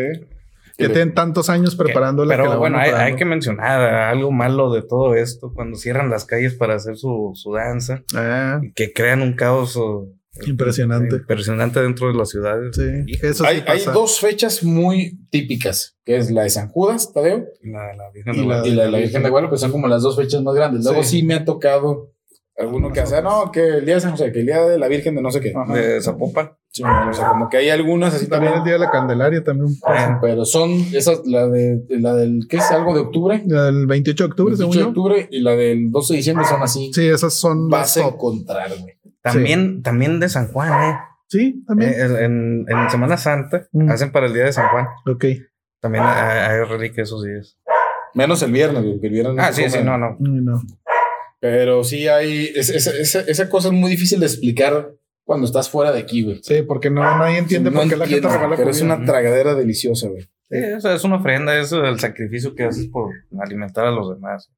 Que tienen tantos años preparándola. que Pero bueno, hay, hay que mencionar algo malo de todo esto cuando cierran las calles para hacer su, su danza Ah, y que crean un caos Impresionante. impresionante dentro de las ciudades. sí, Y eso sí hay, hay dos fechas muy típicas, que es la de San Judas, Tadeo, La, la Virgen Y de la- y la de la Virgen de Guadalupe, pues son como las dos fechas más grandes. Luego Sí. sí, me ha tocado alguno que hace, no, que el día de San José, que el día de la Virgen de no sé qué. Ajá. de Zapopan. Sí, o sea, como que hay algunas así También también. el día de la Candelaria también. Eh, Pero son esas, la de la del, ¿qué es? Algo de octubre. El 28 de octubre, 28 según de yo. octubre y la del 12 de diciembre son así. Sí, esas son Vas a top. encontrar, güey. también, también de San Juan, ¿eh? Sí, también. Eh, en, en Semana Santa Mm. hacen para el día de San Juan. ok. También hay, hay reliquias esos días. Menos el viernes, güey, que el viernes Ah, sí, sí, no, no. No. Pero sí hay. es- es- esa- esa cosa es muy difícil de explicar cuando estás fuera de aquí, güey. Sí, porque no, nadie entiende No por qué la gente entiendo, regala Pero es comida. una tragadera deliciosa, güey. Sí, eso es una ofrenda, es el sacrificio que haces por alimentar a los demás.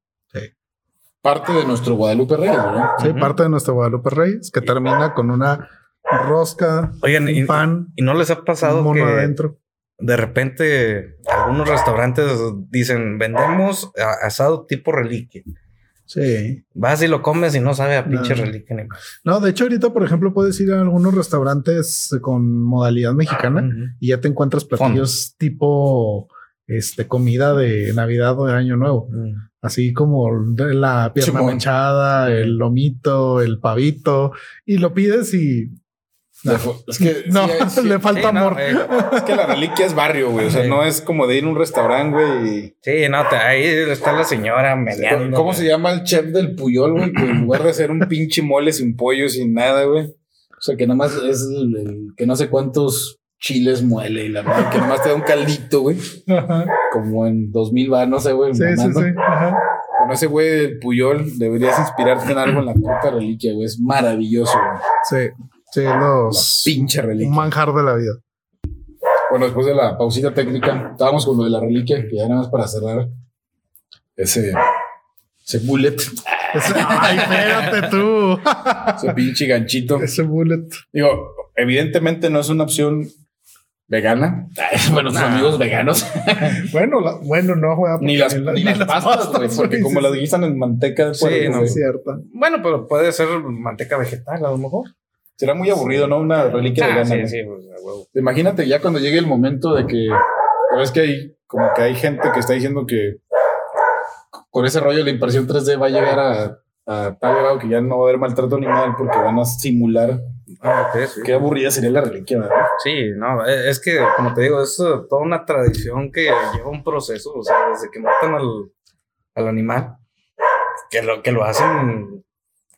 Parte de nuestro Guadalupe Reyes, ¿verdad? Sí, Ujú. parte de nuestro Guadalupe Reyes, que termina con una rosca, Oigan, un y, pan, y no les ha pasado mono que adentro. de repente algunos restaurantes dicen vendemos asado tipo reliquia. Sí. Vas y lo comes y no sabe a pinche No. reliquia ni más. No, de hecho, ahorita, por ejemplo, puedes ir a algunos restaurantes con modalidad mexicana y ya te encuentras platillos tipo este, comida de Navidad o de Año Nuevo. Así como de la pierna Simón. mechada, el lomito, el pavito, y lo pides y Es que, no, sí, sí, le falta Sí, amor. eh, es que la reliquia es barrio, güey. O sea, Sí. no es como de ir a un restaurante, güey. y- sí, no, te- ahí está la señora meneando. ¿Cómo se llama el chef del Puyol, güey? Que en lugar de hacer un pinche mole sin pollo, sin nada, güey. O sea, que nada más es el, el que no sé cuántos chiles muele y la verdad, que nada más te da un caldito, güey. Ajá. Como en 2000 va, no sé, güey. Sí, sí, mamando. sí. Ajá. Con ese güey del Puyol deberías inspirarte en algo en la puta reliquia, güey. Es maravilloso, güey. Sí, sí, La los pinche reliquia. un manjar de la vida. Bueno, después de la pausita técnica, estábamos con lo de la reliquia, que ya nada más para cerrar ese, ese bullet, Ese- ay, espérate tú. ese pinche ganchito. Ese bullet. Digo, evidentemente no es una opción vegana. Bueno, sus Nah. amigos veganos. Bueno, la- bueno, no juega ni las, ni las pastas, güey, porque sí, como sí, las guisan en manteca de Sí, no, güey, Es cierto. Bueno, pero puede ser manteca vegetal a lo mejor. Será muy aburrido, ¿no? Una reliquia Ah, vegana. sí, sí, pues, huevo. Imagínate ya cuando llegue el momento de que, sabes que hay como que hay gente que está diciendo que con ese rollo de la impresión 3D va a llegar a, a tal grado que ya no va a haber maltrato animal porque van a simular. Ah, ok, sí. Qué aburrida sería la reliquia, ¿verdad? Sí, no, e- es que, como te digo, es eh, toda una tradición que lleva un proceso, o sea, desde que matan al, al animal, que lo, que lo hacen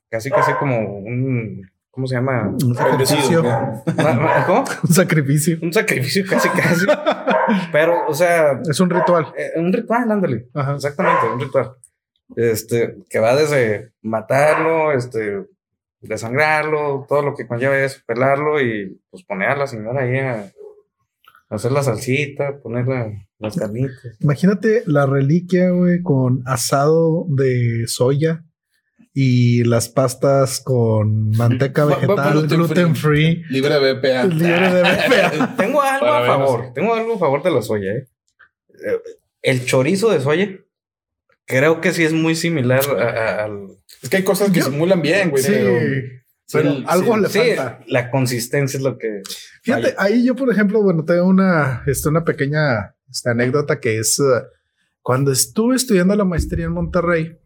casi, casi como un, ¿cómo se llama? Un sacrificio. ¿Cómo? Un sacrificio. Un sacrificio casi, casi. Pero, o sea, Es un ritual. eh, un ritual, ándale. Ajá. Exactamente, un ritual. Este, que va desde matarlo, este, desangrarlo, todo lo que conlleva eso, pelarlo y pues poner a la señora ahí a, a hacer la salsita, poner la- las carnitas. Imagínate la reliquia, güey, con asado de soya y las pastas con manteca vegetal, gluten gluten free, Libre de BPA. libre de BPA. Tengo algo Para a favor, tengo algo a favor de la soya, ¿eh? Eh, El chorizo de soya, creo que sí es muy similar a- a- al... Es que hay cosas que Yo- simulan bien, güey. Sí, pero- pero sí, algo sí. le Sí, falta. la consistencia es lo que... Fíjate, ahí yo, por ejemplo, bueno, tengo una, este, una pequeña esta anécdota que es eh, cuando estuve estudiando la maestría en Monterrey,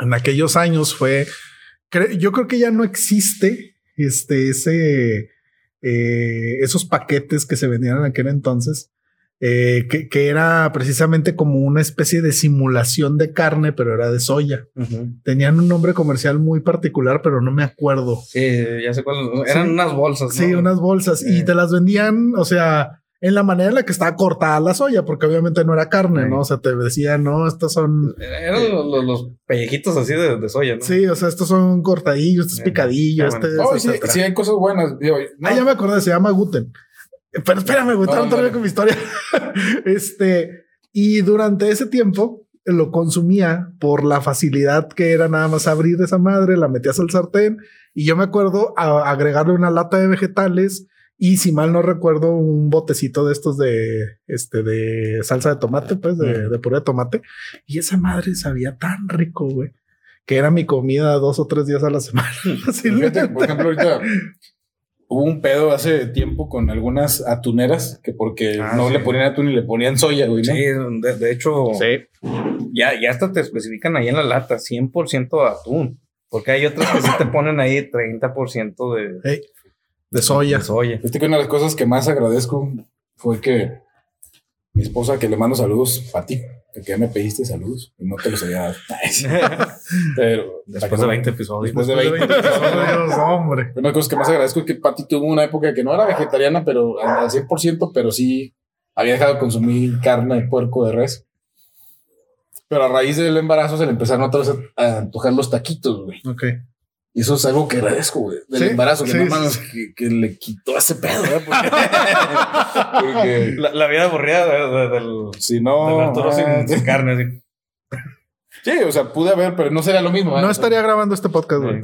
en aquellos años fue, cre- yo creo que ya no existe este, ese, eh, esos paquetes que se vendían en aquel entonces, eh, que, que era precisamente como una especie de simulación de carne, pero era de soya. Tenían un nombre comercial muy particular, pero no me acuerdo. Sí, ya sé cuál. Eran Sí. unas bolsas. ¿no? Sí, unas bolsas y Eh. te las vendían, o sea, en la manera en la que estaba cortada la soya, porque obviamente no era carne, Sí. ¿no? O sea, te decían, no, estos son, Eran los, los- los pellejitos así de, de soya, ¿no? sí, o sea, estos son cortadillos, estos Eh, picadillos, ah, este, bueno. Oh, sí, etcétera. sí, hay cosas buenas. Digo, no, Ah, ya me acordé, se llama Guten. Pero espérame, güey, No, todavía no con mi historia. este, y durante ese tiempo lo consumía por la facilidad que era nada más abrir esa madre, la metías al sartén y yo me acuerdo a- agregarle una lata de vegetales y si mal no recuerdo un botecito de estos de este de salsa de tomate, pues de, de puré de tomate y esa madre sabía tan rico, güey, que era mi comida dos o tres días a la semana. Fíjate, por ejemplo, ahorita hubo un pedo hace tiempo con algunas atuneras que porque Ah, no sí. le ponían atún y le ponían soya, güey. ¿no? Sí, de, de hecho, ya, ya hasta te especifican ahí en la lata 100% atún. Porque hay otras que sí te ponen ahí 30% de, Ey, de soya. de soya. Fíjate que una de las cosas que más agradezco fue que mi esposa, que le mando saludos a ti, que ya me pediste saludos y no te los había dado. Pero Después de 20 episodios. Después de 20 episodios, hombre. Una de las cosas que más agradezco es que Patty tuvo una época que no era vegetariana, pero al 100%, pero sí había dejado de consumir carne de puerco de res. Pero a raíz del embarazo se le empezaron otra vez a, a antojar los taquitos, güey. Ok. Y eso es algo que agradezco, güey. Del Sí, embarazo, que sí, no sí, mames, que, que le quitó ese pedo, ¿verdad? Porque, porque La, la vida aburrida de- de- del, si no. del Arturo ah, sin, sin carne. así. Sí, o sea, pude haber, pero no sería lo mismo. No ¿verdad? estaría grabando este podcast, güey.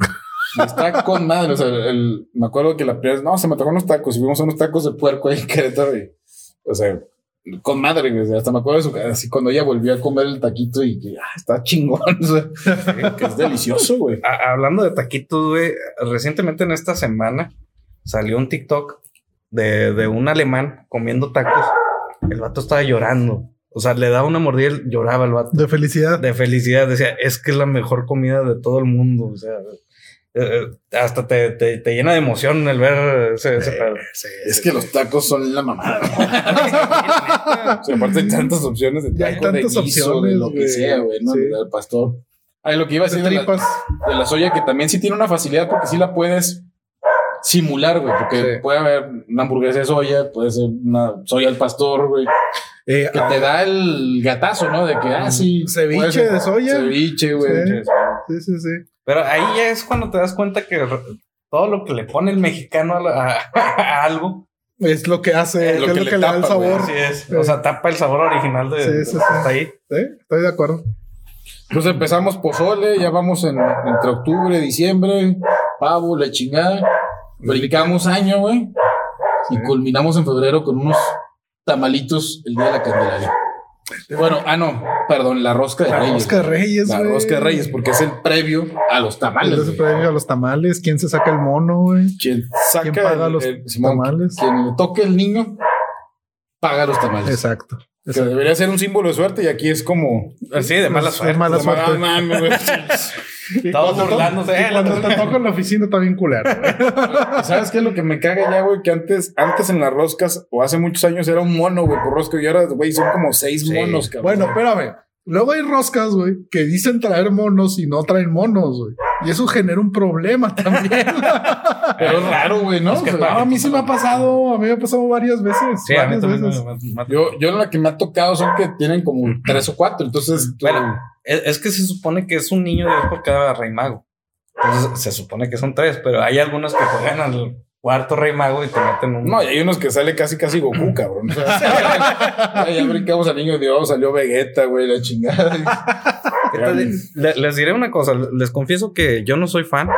Está con madre. O sea, el- me acuerdo que la primera vez, no, se me tocó unos tacos y vimos unos tacos de puerco ahí en Querétaro. y, o sea, con madre, güey. Hasta me acuerdo de su cara, así cuando ella volvió a comer el taquito y que ah, está chingón. O sea, que es delicioso, güey. A- hablando de taquitos, güey, recientemente en esta semana salió un TikTok de, de un alemán comiendo tacos. El vato estaba llorando O sea, le daba una mordida y lloraba el vato. De felicidad. De felicidad. Decía, es que es la mejor comida de todo el mundo. O sea, eh, eh, hasta te, te, te llena de emoción el ver ese, ese pedo. Sí, Es sí. que los tacos son la mamada. o sea, aparte hay tantas opciones de Ya hay tacos, de tantas guiso, de lo que sea, güey, ¿no? sí. Del pastor. Ay, lo que iba a De decir de la, de la soya, que también sí tiene una facilidad porque sí la puedes simular, güey, porque Sí. puede haber una hamburguesa de soya, puede ser una soya al pastor, güey, Eh, que te da el gatazo, ¿no? De que, ah, sí. Ceviche de soya. Ceviche, güey. Sí. Sí, sí, sí. Pero ahí ya es cuando te das cuenta que todo lo que le pone el mexicano a, la- a- a algo, Es lo que hace, Es es lo lo que que, le le da el tapa, sabor. así es. O sea, tapa el sabor original de, Sí, sí, sí. hasta ahí. ¿Sí? Estoy de acuerdo. Pues empezamos pozole, ya vamos en, entre octubre, diciembre, pavo, la chingada. Brincamos año, güey. Y culminamos en febrero con unos tamalitos el día de la Candelaria. Bueno, ah, no, perdón, la rosca de La reyes. rosca de reyes, La rosca de reyes, porque es el previo a los tamales. ¿Quién se güey. premia a los tamales? ¿Quién se saca el mono, güey? Quien saca ¿Quién paga el- los el- Simón, tamales? Quien le toque el niño, paga los tamales. Exacto. Que debería ser un símbolo de suerte y aquí es como... Sí, de mala Es suerte. de mala- suerte. Ah, mames, güey. Y Todos burlándose, y eh, Cuando la- te toca en la oficina está bien culero. ¿Sabes qué es lo que me caga ya, güey? Que antes, antes en las roscas, o hace muchos años, era un mono, güey, por rosca. Y ahora, güey, son como seis Sí. monos, cabrón. Bueno, espérame. Luego hay roscas, güey, que dicen traer monos y no traen monos, güey. Y eso genera un problema también. pero es raro, güey, ¿no? Es que O sea, No, a mí sí me ha pasado, a mí me ha pasado varias veces. Sí, a mí varias veces. me- me- me- yo, yo la que me ha tocado son que tienen como tres o cuatro. Entonces, Bueno, es, es que se supone que es un niño de Dios por cada rey mago. Entonces se supone que son tres, pero hay algunos que juegan al cuarto rey mago y te meten un. no, y hay unos que sale casi, casi Goku, cabrón. O sea, ya, ya brincamos al niño de Dios, salió Vegeta, güey, la chingada. ¿Qué te di- le- les diré una cosa, les confieso que yo no soy fan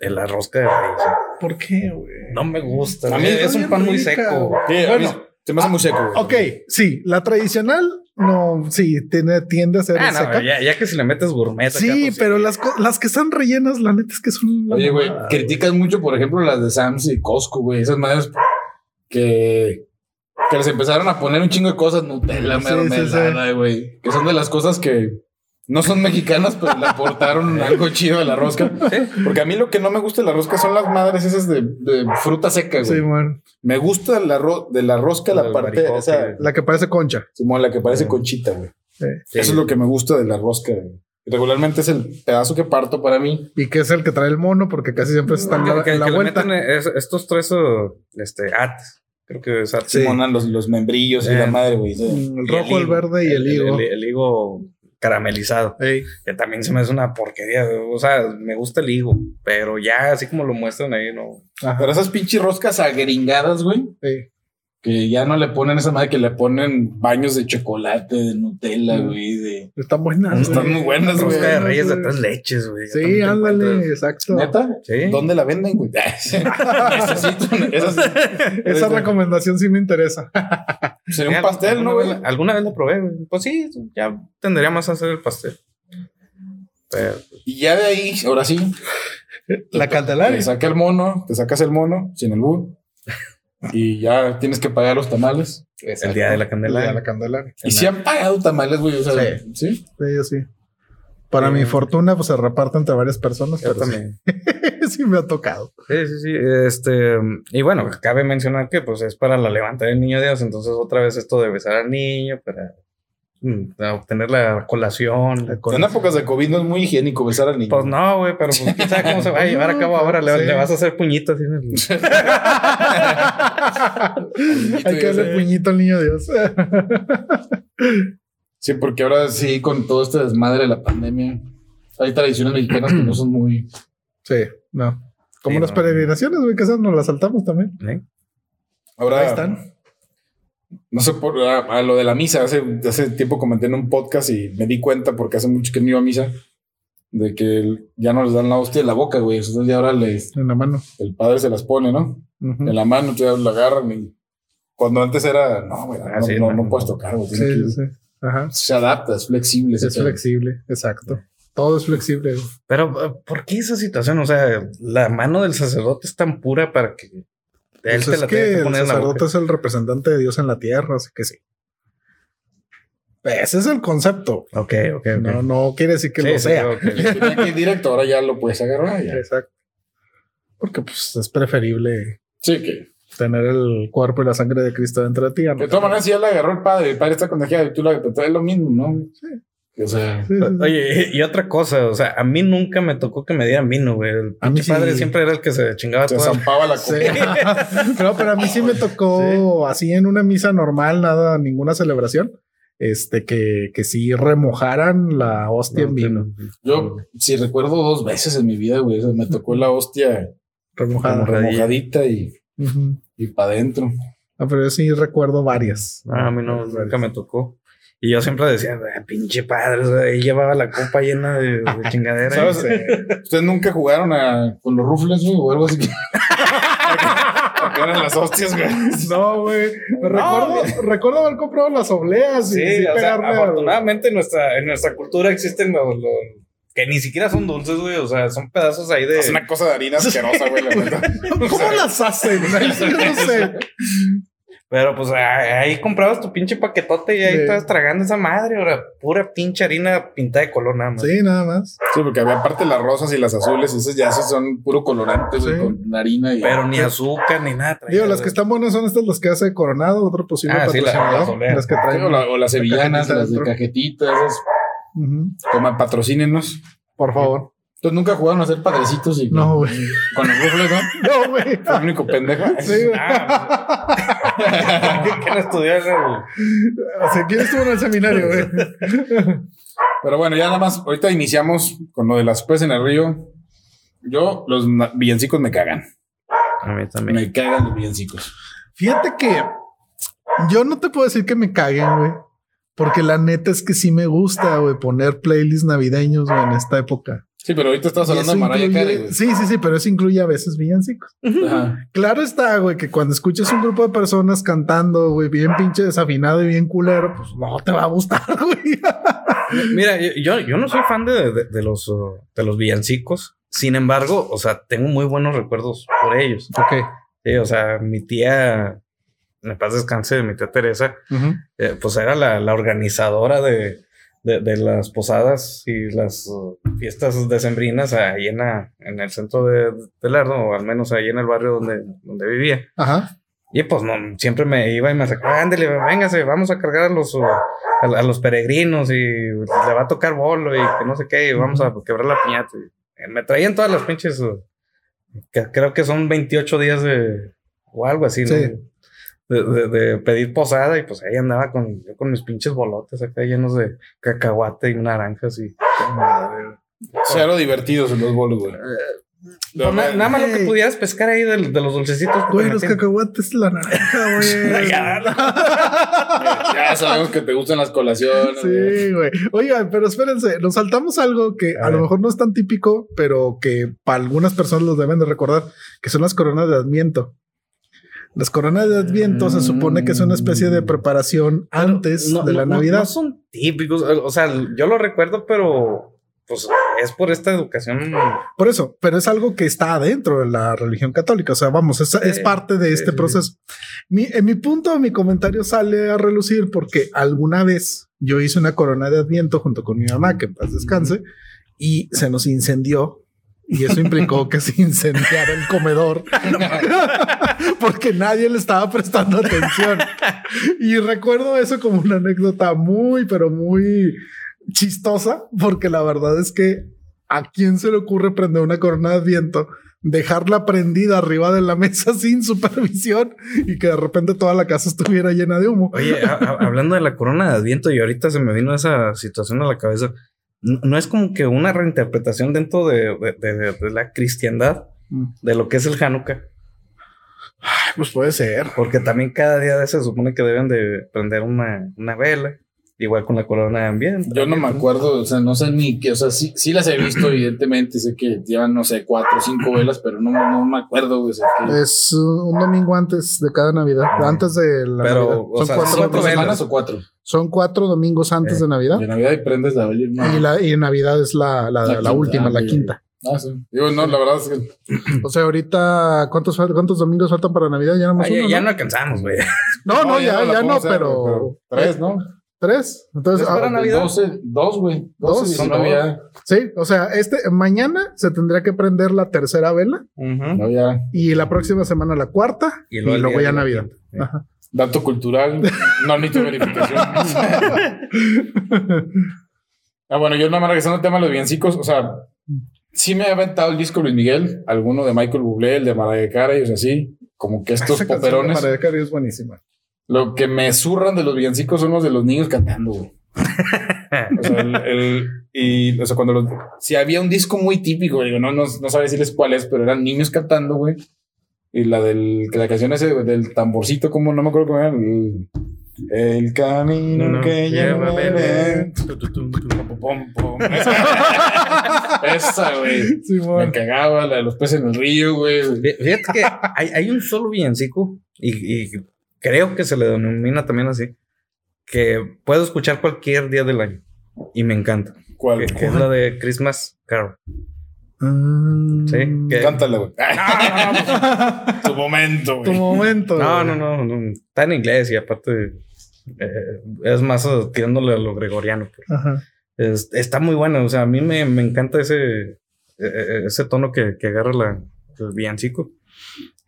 de la rosca de reyes. ¿Por qué, güey? No me gusta. A mí es un pan muy seco. Sí, a mí Bueno. se me hace muy seco, güey. Ok, sí, la tradicional, no, sí, tiene, tiende a ser Ah, no, ya, ya que si le metes gourmet. acá, sí, pues, pero las, co- las que están rellenas, la neta es que son. Oye, güey, mamada, critican mucho, por ejemplo, las de Sam's y Costco, güey. Esas madres que, que les empezaron a poner un chingo de cosas, Nutella, Sí, sí, mermelada, güey. Que son de las cosas que no son mexicanas, pero le aportaron algo chido a la rosca. Porque a mí lo que no me gusta de la rosca son las madres esas de, de fruta seca, güey. Sí, man. Me gusta la ro- de la rosca la parte, esa, La que parece concha. Simón, la que parece conchita, güey. Sí. Sí. Eso es lo que me gusta de la rosca, güey. Regularmente es el pedazo que parto para mí. Y que es el que trae el mono, porque casi siempre está en Que, la, que- en la que le vuelta. meten es- estos tres este. Creo que es ates. Sí. Simón, los, los membrillos y Eh. la madre, güey. Mm, El rojo, el, verde y el, higo. El, el higo caramelizado. Ey, Que también se me hace una porquería. O sea, me gusta el higo, pero ya así como lo muestran ahí, no. ajá, Pero esas pinches roscas agringadas, güey, ey. Que ya no le ponen esa madre que le ponen baños de chocolate, de Nutella, Mm. güey, de... Están buenas. Están güey. muy buenas, güey. Rosca de reyes de tres leches, güey. Sí, te ándale, exacto. ¿Neta? Sí. ¿Dónde la venden, güey? Necesito Esa recomendación sí me interesa. Sería Sí, un pastel, ¿no, alguna güey? vez la- Alguna vez lo probé, güey. Pues sí, ya tendría más a hacer el pastel. Pero, Y ya de ahí, ahora sí, La te Candelaria. saca el mono, te sacas el mono, sin el búho, y ya tienes que pagar los tamales. el día de la La, candela. la Candelaria. Y si han pagado tamales, güey, o sea, Sí. ¿sí? Sí, yo sí. Para Sí. mi fortuna, pues se reparte entre varias personas, Yo pero sí, también. sí me ha tocado. Sí, sí, sí. Este, y bueno, cabe mencionar que pues es para la levantada del niño Dios. Entonces, otra vez esto de besar al niño para, mm, para obtener la colación. La En épocas de COVID no es muy higiénico besar al niño. Pues no, güey, pero pues quién sabe cómo se va a llevar a cabo ahora. Le, Sí. le vas a hacer puñitos. Hay que darle puñito al niño Dios. Sí, porque ahora sí, con todo este desmadre de la pandemia, hay tradiciones mexicanas que no son muy. sí, no. Como Sí, las no. peregrinaciones, güey, que esas nos las saltamos también. ¿Eh? Ahora Ahí están. No sé, por, a, a lo de la misa, hace, hace tiempo comenté en un podcast y me di cuenta, porque hace mucho que no iba a misa, de que ya no les dan la hostia en la boca, güey. Entonces ya ahora les, En la mano. el padre se las pone, ¿no? Ujú. En la mano, ya la agarran y cuando antes era, no, güey, Ah, no, sí, no, no, puedes tocar, güey. Sí, que- sí. Ajá. Se adapta, es flexible. Es pedo. flexible, exacto. Todo es flexible. güey. Pero, eh, ¿por qué esa situación? O sea, la mano del sacerdote es tan pura para que él Pues te es la que el poner sacerdote es el representante de Dios en la tierra, así que sí. Ese es el concepto. Ok, ok, ok. No, no quiere decir que Sí, lo sí, sea. ok. Tenía que ir directo, ahora ya lo puedes agarrar. ya. Exacto. Porque pues es preferible Sí, que. tener el cuerpo y la sangre de Cristo dentro de ti. no De todas maneras, si ya la agarró el padre, el padre está contagiado y tú la pero es lo mismo, ¿no? Sí. O sea, Sí, sí, sí. Oye, y otra cosa, o sea, a mí nunca me tocó que me dieran vino, güey. El A sí. padre siempre era el que se chingaba se todo. zampaba la comida. No, pero a mí sí me tocó así en una misa normal, nada, ninguna celebración. Este, que, que sí remojaran la hostia en vino. Yo, si recuerdo dos veces en mi vida, güey, o sea, me tocó la hostia Remojada. Remojadita y, y para adentro. Ah, pero yo sí recuerdo varias. Ah, a mí no, nunca me tocó. Y yo siempre decía, "Ah, pinche padre, o sea, llevaba la copa llena de, de chingadera. ¿Sabes? Y- ¿Ustedes nunca jugaron a, con los rufles, güey, o algo así? Porque eran las hostias, güey. No, güey. Recuerdo, recuerdo haber comprado las obleas y Sí, sí o sea, afortunadamente en nuestra, en nuestra cultura existen los, los- que ni siquiera son dulces, güey. O sea, son pedazos ahí de. Es una cosa de harina asquerosa, güey, la verdad. ¿Cómo las hacen? No sé. Pero pues ahí comprabas tu pinche paquetote y ahí Sí. estabas tragando esa madre, ahora pura pinche harina pintada de color nada más. Sí, nada más. Sí, porque había aparte las rosas y las azules, esas ya son puro colorante, Sí. con harina y. Pero ni azúcar ni nada. traía, Digo, las que están buenas son estas, las que hace Coronado, otro posible Ah, sí, las que Sí, traen. o, la- o las sevillanas, las de cajetita, esas. Toma, patrocínenos. Por favor. Entonces nunca jugaron a ser padrecitos y No, güey. con los rufles, ¿no? No, güey. Fue el único pendejo. Sí, güey. Ah, ¿Qué, qué no estudió en el- O sea, ¿quién estuvo en el seminario, güey? Pero bueno, ya nada más, ahorita iniciamos con lo de las peces en el río. Yo, los villancicos me cagan. A mí también. Me cagan los villancicos. Fíjate que yo no te puedo decir que me caguen, güey. Porque la neta es que sí me gusta, güey, poner playlists navideños, güey, en esta época. Sí, pero ahorita estás hablando de Mariah Carey. güey. Sí, sí, sí, pero eso incluye a veces villancicos. Ajá. Claro está, güey, que cuando escuchas un grupo de personas cantando, güey, bien pinche desafinado y bien culero, pues no te va a gustar, güey. Mira, yo, yo no soy fan de, de- de los, uh, de los villancicos. Sin embargo, o sea, tengo muy buenos recuerdos por ellos. Ok. Sí, o sea, mi tía, me paz descanse, mi tía Teresa, eh, pues era la, la organizadora de, de, de las posadas y las uh, fiestas decembrinas ahí en, la- en el centro de, de Lerdo, o al menos ahí en el barrio donde, donde vivía. Ajá. Y pues no, siempre me iba y me sacaba, ándale, véngase, vamos a cargar a los, uh, a, a los peregrinos y le va a tocar bolo y que no sé qué, y vamos a quebrar la piñata. Y, me traían todas las pinches, uh, que creo que son 28 días de, o algo así, ¿no? Sí. De, de- de pedir posada y pues ahí andaba con, yo con mis pinches bolotes acá llenos de cacahuate y naranjas y... Cero divertidos en los bolos, güey. Pues, na- nada más lo que pudieras pescar ahí de, de los dulcecitos. Güey, los cacahuates, la naranja, güey. Ya sabemos que te gustan las colaciones. Sí, güey. Oigan, pero espérense, nos saltamos algo que A a, lo mejor no es tan típico, pero que para algunas personas los deben de recordar, que son las coronas de Adviento. Las coronas de Adviento se supone que es una especie de preparación antes No, de no, la no, Navidad. No son típicos. O sea, yo lo recuerdo, pero pues es por esta educación. Por eso, pero es algo que está adentro de la religión católica. O sea, vamos, es, es Sí, parte de este sí. proceso. Mi, en mi punto, mi comentario sale a relucir porque alguna vez yo hice una corona de Adviento junto con mi mamá, que en paz descanse, y se nos incendió. Y eso implicó que se incendiara el comedor porque nadie le estaba prestando atención. Y recuerdo eso como una anécdota muy, pero muy chistosa, porque la verdad es que a quién se le ocurre prender una corona de adviento, dejarla prendida arriba de la mesa sin supervisión y que de repente toda la casa estuviera llena de humo. Oye, hablando de la corona de Adviento, y ahorita se me vino esa situación a la cabeza. No, no es como que una reinterpretación dentro de, de- de- de la cristiandad Mm. de lo que es el Hanukkah. Ay, pues puede ser. Porque también cada día de se supone que deben de prender una, una vela. Igual con la corona de ambiente. Yo no me acuerdo, o sea, no sé ni qué, o sea, sí, sí las he visto, evidentemente, sé que llevan, no sé, cuatro o cinco velas, pero no, no me acuerdo, güey. o sea, que- Es un domingo antes de cada Navidad, Ah. antes de la Pero, Navidad. o Son, sea, cuatro, son ¿Cuatro velas. semanas o cuatro? son cuatro domingos antes Eh, de Navidad. De Navidad y prendes la vela. no. Y, la, y Navidad es la, la, La la quinta, última, la quinta. Ah, sí. Digo, no, la verdad es que O sea, ahorita, ¿cuántos, cuántos domingos faltan para Navidad? Ya, Ah, ya, uno, ya ¿no? no alcanzamos, güey. no, no, ya, ya no, hacer, pero... Tres, ¿no? Tres. Entonces, ¿Es para ah, Navidad? 12, dos, güey. Dos, 12, son 19 ya. sí, o sea, este mañana se tendría que prender la tercera vela y la próxima semana la cuarta y Y luego, luego el día ya de Navidad. Ajá. Dato cultural. No necesito verificación. ah, bueno, yo nada más regresando al tema de los villancicos. O sea, sí me he aventado el disco Luis Miguel. Alguno de Michael Bublé, el de Mariah Carey, o sea, sí. Como que estos Esa de poperones. Mariah Carey es buenísima. Lo que me zurran de los villancicos son los de los niños cantando, güey. O sea, el, el- y, o sea, cuando los, si había un disco muy típico, digo, no, no, no sabe decirles cuál es, pero eran niños cantando, güey. Y la del, que la canción ese güey, del tamborcito, como no me acuerdo cómo era. El, el camino No, que lleva. Esa, güey. Me cagaba la de los peces en el río, güey. Fí- Fíjate que hay, hay un solo villancico y, y creo que se le denomina también así, que puedo escuchar cualquier día del año y me encanta, ¿Cuál? que, que es la de Christmas Carol. Mm. Sí, que- Cántala, güey. tu momento, Tu güey. momento. No, güey. no, no, no, está en inglés y aparte eh, es más eh, tirándole a lo gregoriano. pues. Ajá. Es- está muy bueno, o sea, a mí me, me encanta ese, eh, eh, ese tono que, que agarra la, el villancico.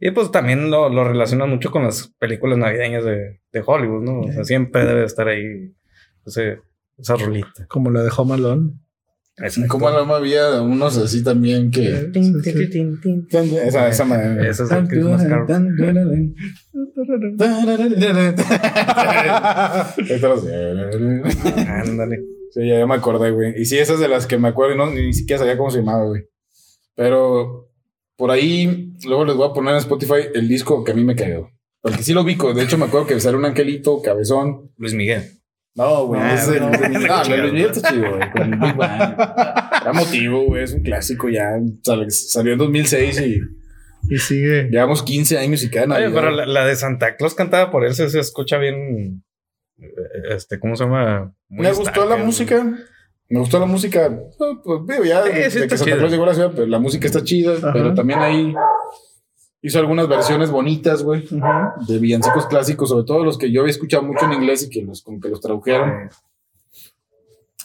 Y pues también lo, lo relaciona mucho con las películas navideñas de, de Hollywood, ¿no? O sea, siempre debe estar ahí ese, esa rolita. Como la de Home Alone. Como no había unos así también que. Esa, esa madre. Esa es el Christmas Carol. Ándale. Sí, ya, me acordé, güey. Y sí, esas de las que me acuerdo, y no, ni siquiera sabía cómo se llamaba, güey. Pero por ahí, luego les voy a poner en Spotify el disco que a mí me cayó. Porque sí lo ubico. De hecho, me acuerdo que sale un angelito, cabezón. Luis Miguel. No, güey. Ah, no, ese- no, no. Luis Miguel está chido, güey. Con el Big Bang. Era motivo, güey. Es un clásico ya. Sal- Salió en 2006 y Y sigue. llevamos 15 años y queda Oye, pero la, la de Santa Claus cantada por él se, se escucha bien. eh, Este, ¿cómo se llama? Muy Me gustó la música. Me gustó la música. No, Pues digo, ya Sí, de, sí de está que Santa chida. Claus llegó a la ciudad, pero la música está chida. Ajá. Pero también ahí hizo algunas versiones bonitas, güey, de villancicos clásicos, sobre todo los que yo había escuchado mucho en inglés y que los, como que los tradujeron.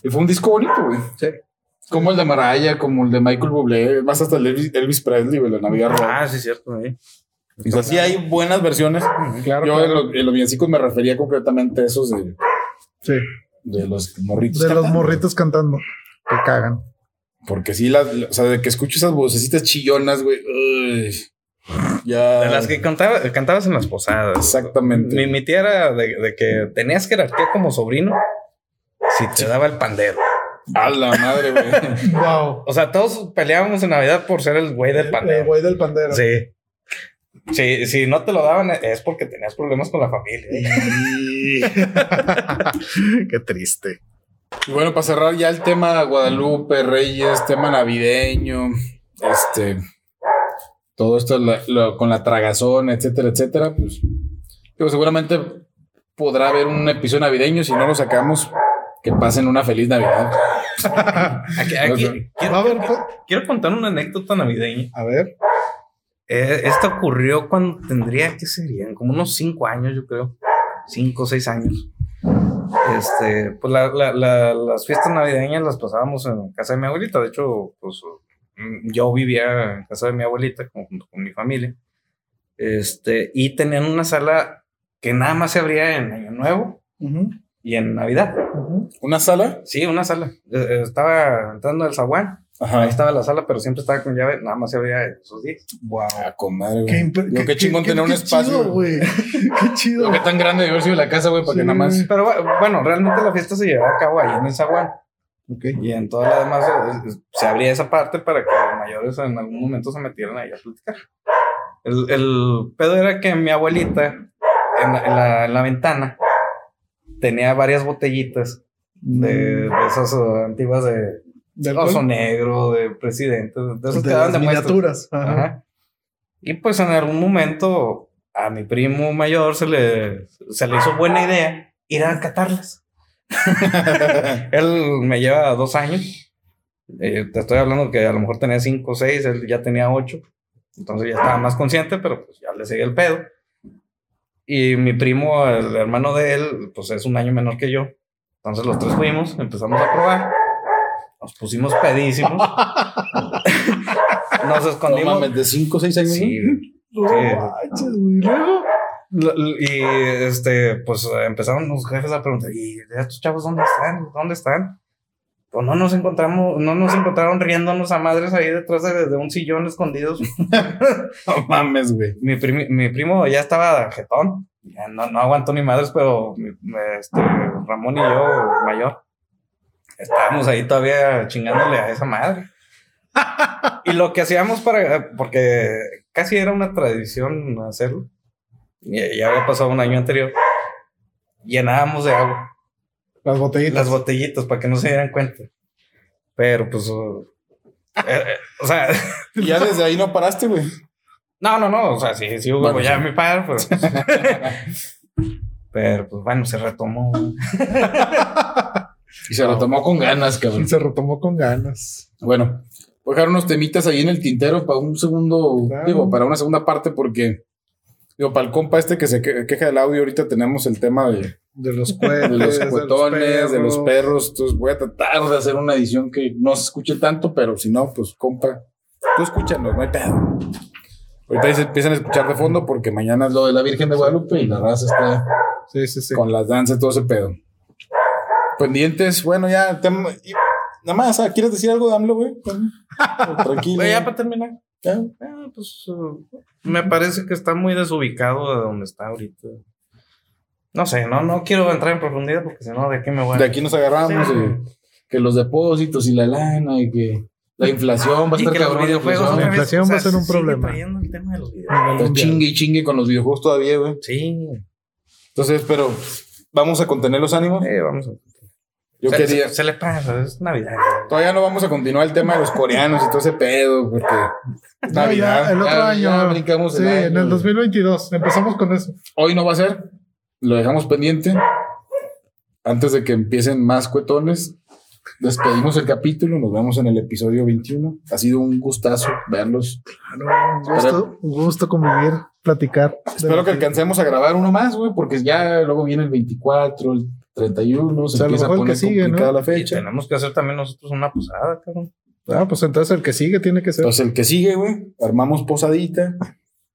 Y fue un disco bonito, güey. Sí. Como el de Mariah, como el de Michael Bublé, más hasta el de Elvis, Elvis Presley, güey, la Navidad Roja. Ah, sí, cierto. eh. O sea, sí hay buenas versiones. Claro. Yo claro. en los, en los villancicos me refería concretamente a esos de, Sí. De los morritos. De los cantando. morritos cantando. Que cagan. Porque sí, las, o sea, de que escucho esas vocecitas chillonas, güey. uy, ya. De las que cantaba, cantabas en las posadas. Exactamente. Mi, mi tía era de, de que tenías jerarquía como sobrino si te daba el pandero. A la madre, güey. Wow. O sea, todos peleábamos en Navidad por ser el güey del El pandero. güey del pandero. Sí. Sí, si no te lo daban es porque tenías problemas con la familia. Qué triste. Y bueno, para cerrar ya el tema Guadalupe, Reyes, tema navideño, este, todo esto lo- con la tragazón, etcétera, etcétera, pues, digo, seguramente podrá haber un episodio navideño, si no lo sacamos, que pasen una feliz Navidad. Aquí, quiero contar una anécdota navideña. A ver. Eh, esta ocurrió cuando tendría, ¿qué serían? Como unos cinco años, yo creo. Cinco o seis años. Este, pues la- la- la- las fiestas navideñas las pasábamos en casa de mi abuelita. De hecho, pues mm, yo vivía en casa de mi abuelita con- junto con mi familia. Este, y tenían una sala que nada más se abría en Año Nuevo Ujú, y en Navidad. ujú. ¿Una sala? Sí, una sala. Eh, Estaba entrando el zaguán. Ahí Ajá. estaba la sala, pero siempre estaba con llave. Nada más se abría esos días. Wow. Ah, comadre, Qué, güey. qué chingón tener un qué espacio. chido, güey. Qué chido. Digo, qué tan grande debe haber sido la casa, güey, para que Sí. nada más. Pero bu- bueno, realmente la fiesta se llevaba a cabo ahí en el zaguán. Ok. Y en toda la demás eh, se abría esa parte para que los mayores en algún momento se metieran ahí a platicar. El, el pedo era que mi abuelita en la, en la- en la ventana tenía varias botellitas de, de esas eh, antiguas de Del oso negro, de presidente, de esos de que daban de miniaturas. Ajá. Ajá. Y pues en algún momento a mi primo mayor se le, se le hizo buena idea ir a catarlas. él me lleva dos años. Eh, te estoy hablando que a lo mejor tenía cinco o seis, él ya tenía ocho. Entonces ya estaba más consciente, pero pues ya le seguía el pedo. Y mi primo, el hermano de él, pues es un año menor que yo. Entonces los tres fuimos, empezamos a probar. Nos pusimos pedísimos. Nos No escondimos. mames, de 5 o 6 años. Sí, No Sí. manches, güey. Luego, Y este, pues empezaron los jefes a preguntar, ¿y estos chavos dónde están? ¿Dónde están? Pues no nos encontramos, no nos encontraron riéndonos a madres ahí detrás de, de un sillón escondidos. No mames, güey. mi, primi- mi primo ya estaba jetón, ya no, no aguantó ni madres, pero mi- este, Ramón y yo, mayor, estábamos ahí todavía chingándole a esa madre. y lo que hacíamos para, porque casi era una tradición hacerlo, ya, había pasado un año anterior, llenábamos de agua las botellitas. las botellitas para que no se dieran cuenta. Pero pues, uh, eh, eh, o sea, Y ya desde ahí no paraste, güey. No, no, no, o sea, sí, sí hubo Bueno, ya sí. mi padre, pero. pero pues bueno, se retomó. Y se lo tomó con ganas, cabrón. Y se retomó con ganas. Bueno, voy a dejar unos temitas ahí en el tintero para un segundo, Claro. digo, para una segunda parte, porque, digo, para el compa este que se que- queja del audio, ahorita tenemos el tema de, De los cuetes, de los cuetones, de los perros. perros. Entonces voy a tratar de hacer una edición que no se escuche tanto, pero si no, pues compa, tú escúchanos, no hay pedo. Ahorita ahí se empiezan a escuchar de fondo porque mañana es lo de la Virgen de Guadalupe y la raza está Sí, sí, sí. con las danzas y todo ese pedo. Pendientes, bueno, ya, y- nada más, ah, ¿quieres decir algo de AMLO, güey? Tranquilo. Ya para terminar. Ya. ah, pues uh, me parece que está muy desubicado de donde está ahorita. No sé, no, no quiero entrar en profundidad porque si no, ¿de qué me voy a.? De aquí nos agarramos Sí. que los depósitos y la lana y que la inflación va a estar que los cabrón, videojuegos. otra La inflación o sea, va a ser un sigue problema. el tema de los videojuegos. Chingue y chingue con los videojuegos todavía, güey. Sí. Entonces, pero vamos a contener los ánimos. Eh, vamos a. Yo se, quería. se- se le pasa, es Navidad. Todavía no vamos a continuar el tema de los coreanos y todo ese pedo, porque Navidad. ya, el otro Ya- año. ya brincamos sí, el año, en el güey. 2022. Empezamos con eso. Hoy no va a ser. Lo dejamos pendiente. Antes de que empiecen más cuetones, despedimos el capítulo. Nos vemos en el episodio 21. Ha sido un gustazo verlos. Claro, un gusto, un gusto convivir, platicar. Espero que alcancemos a grabar uno más, güey, porque ya luego viene el 24, el 31. Se O sea, a lo empieza a poner que sigue, complicada ¿no? la Y fecha. tenemos que hacer también nosotros una posada, cabrón. Ah, pues entonces el que sigue tiene que ser. Entonces, el que sigue, güey, armamos posadita.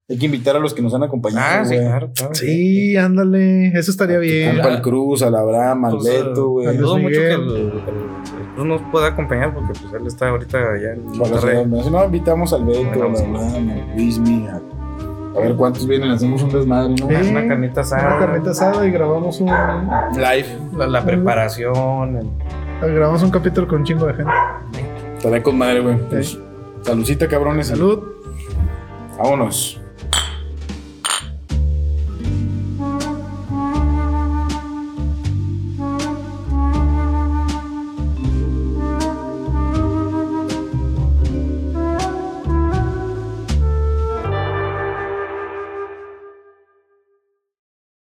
Hay que invitar a los que nos han acompañado. Ah, sí, güey. claro, claro. sí, ándale. Eso estaría bien. Compa el Cruz, al Abraham, al Pues, eh, Beto, güey. al- Dudo mucho Miguel. que el, el- el Cruz nos pueda acompañar porque pues él está ahorita allá en Monterrey. Si no, invitamos al Beto, Bueno, al sí. Abraham, al Luismi, a, a ver cuántos vienen, hacemos un desmadre, ¿no? Sí. Es una carnita asada. Una carnita asada y grabamos un, Live. La, la preparación. el- grabamos un capítulo con un chingo de gente. Estará con madre, güey. Pues, saludcita, cabrones. Salud. Vámonos.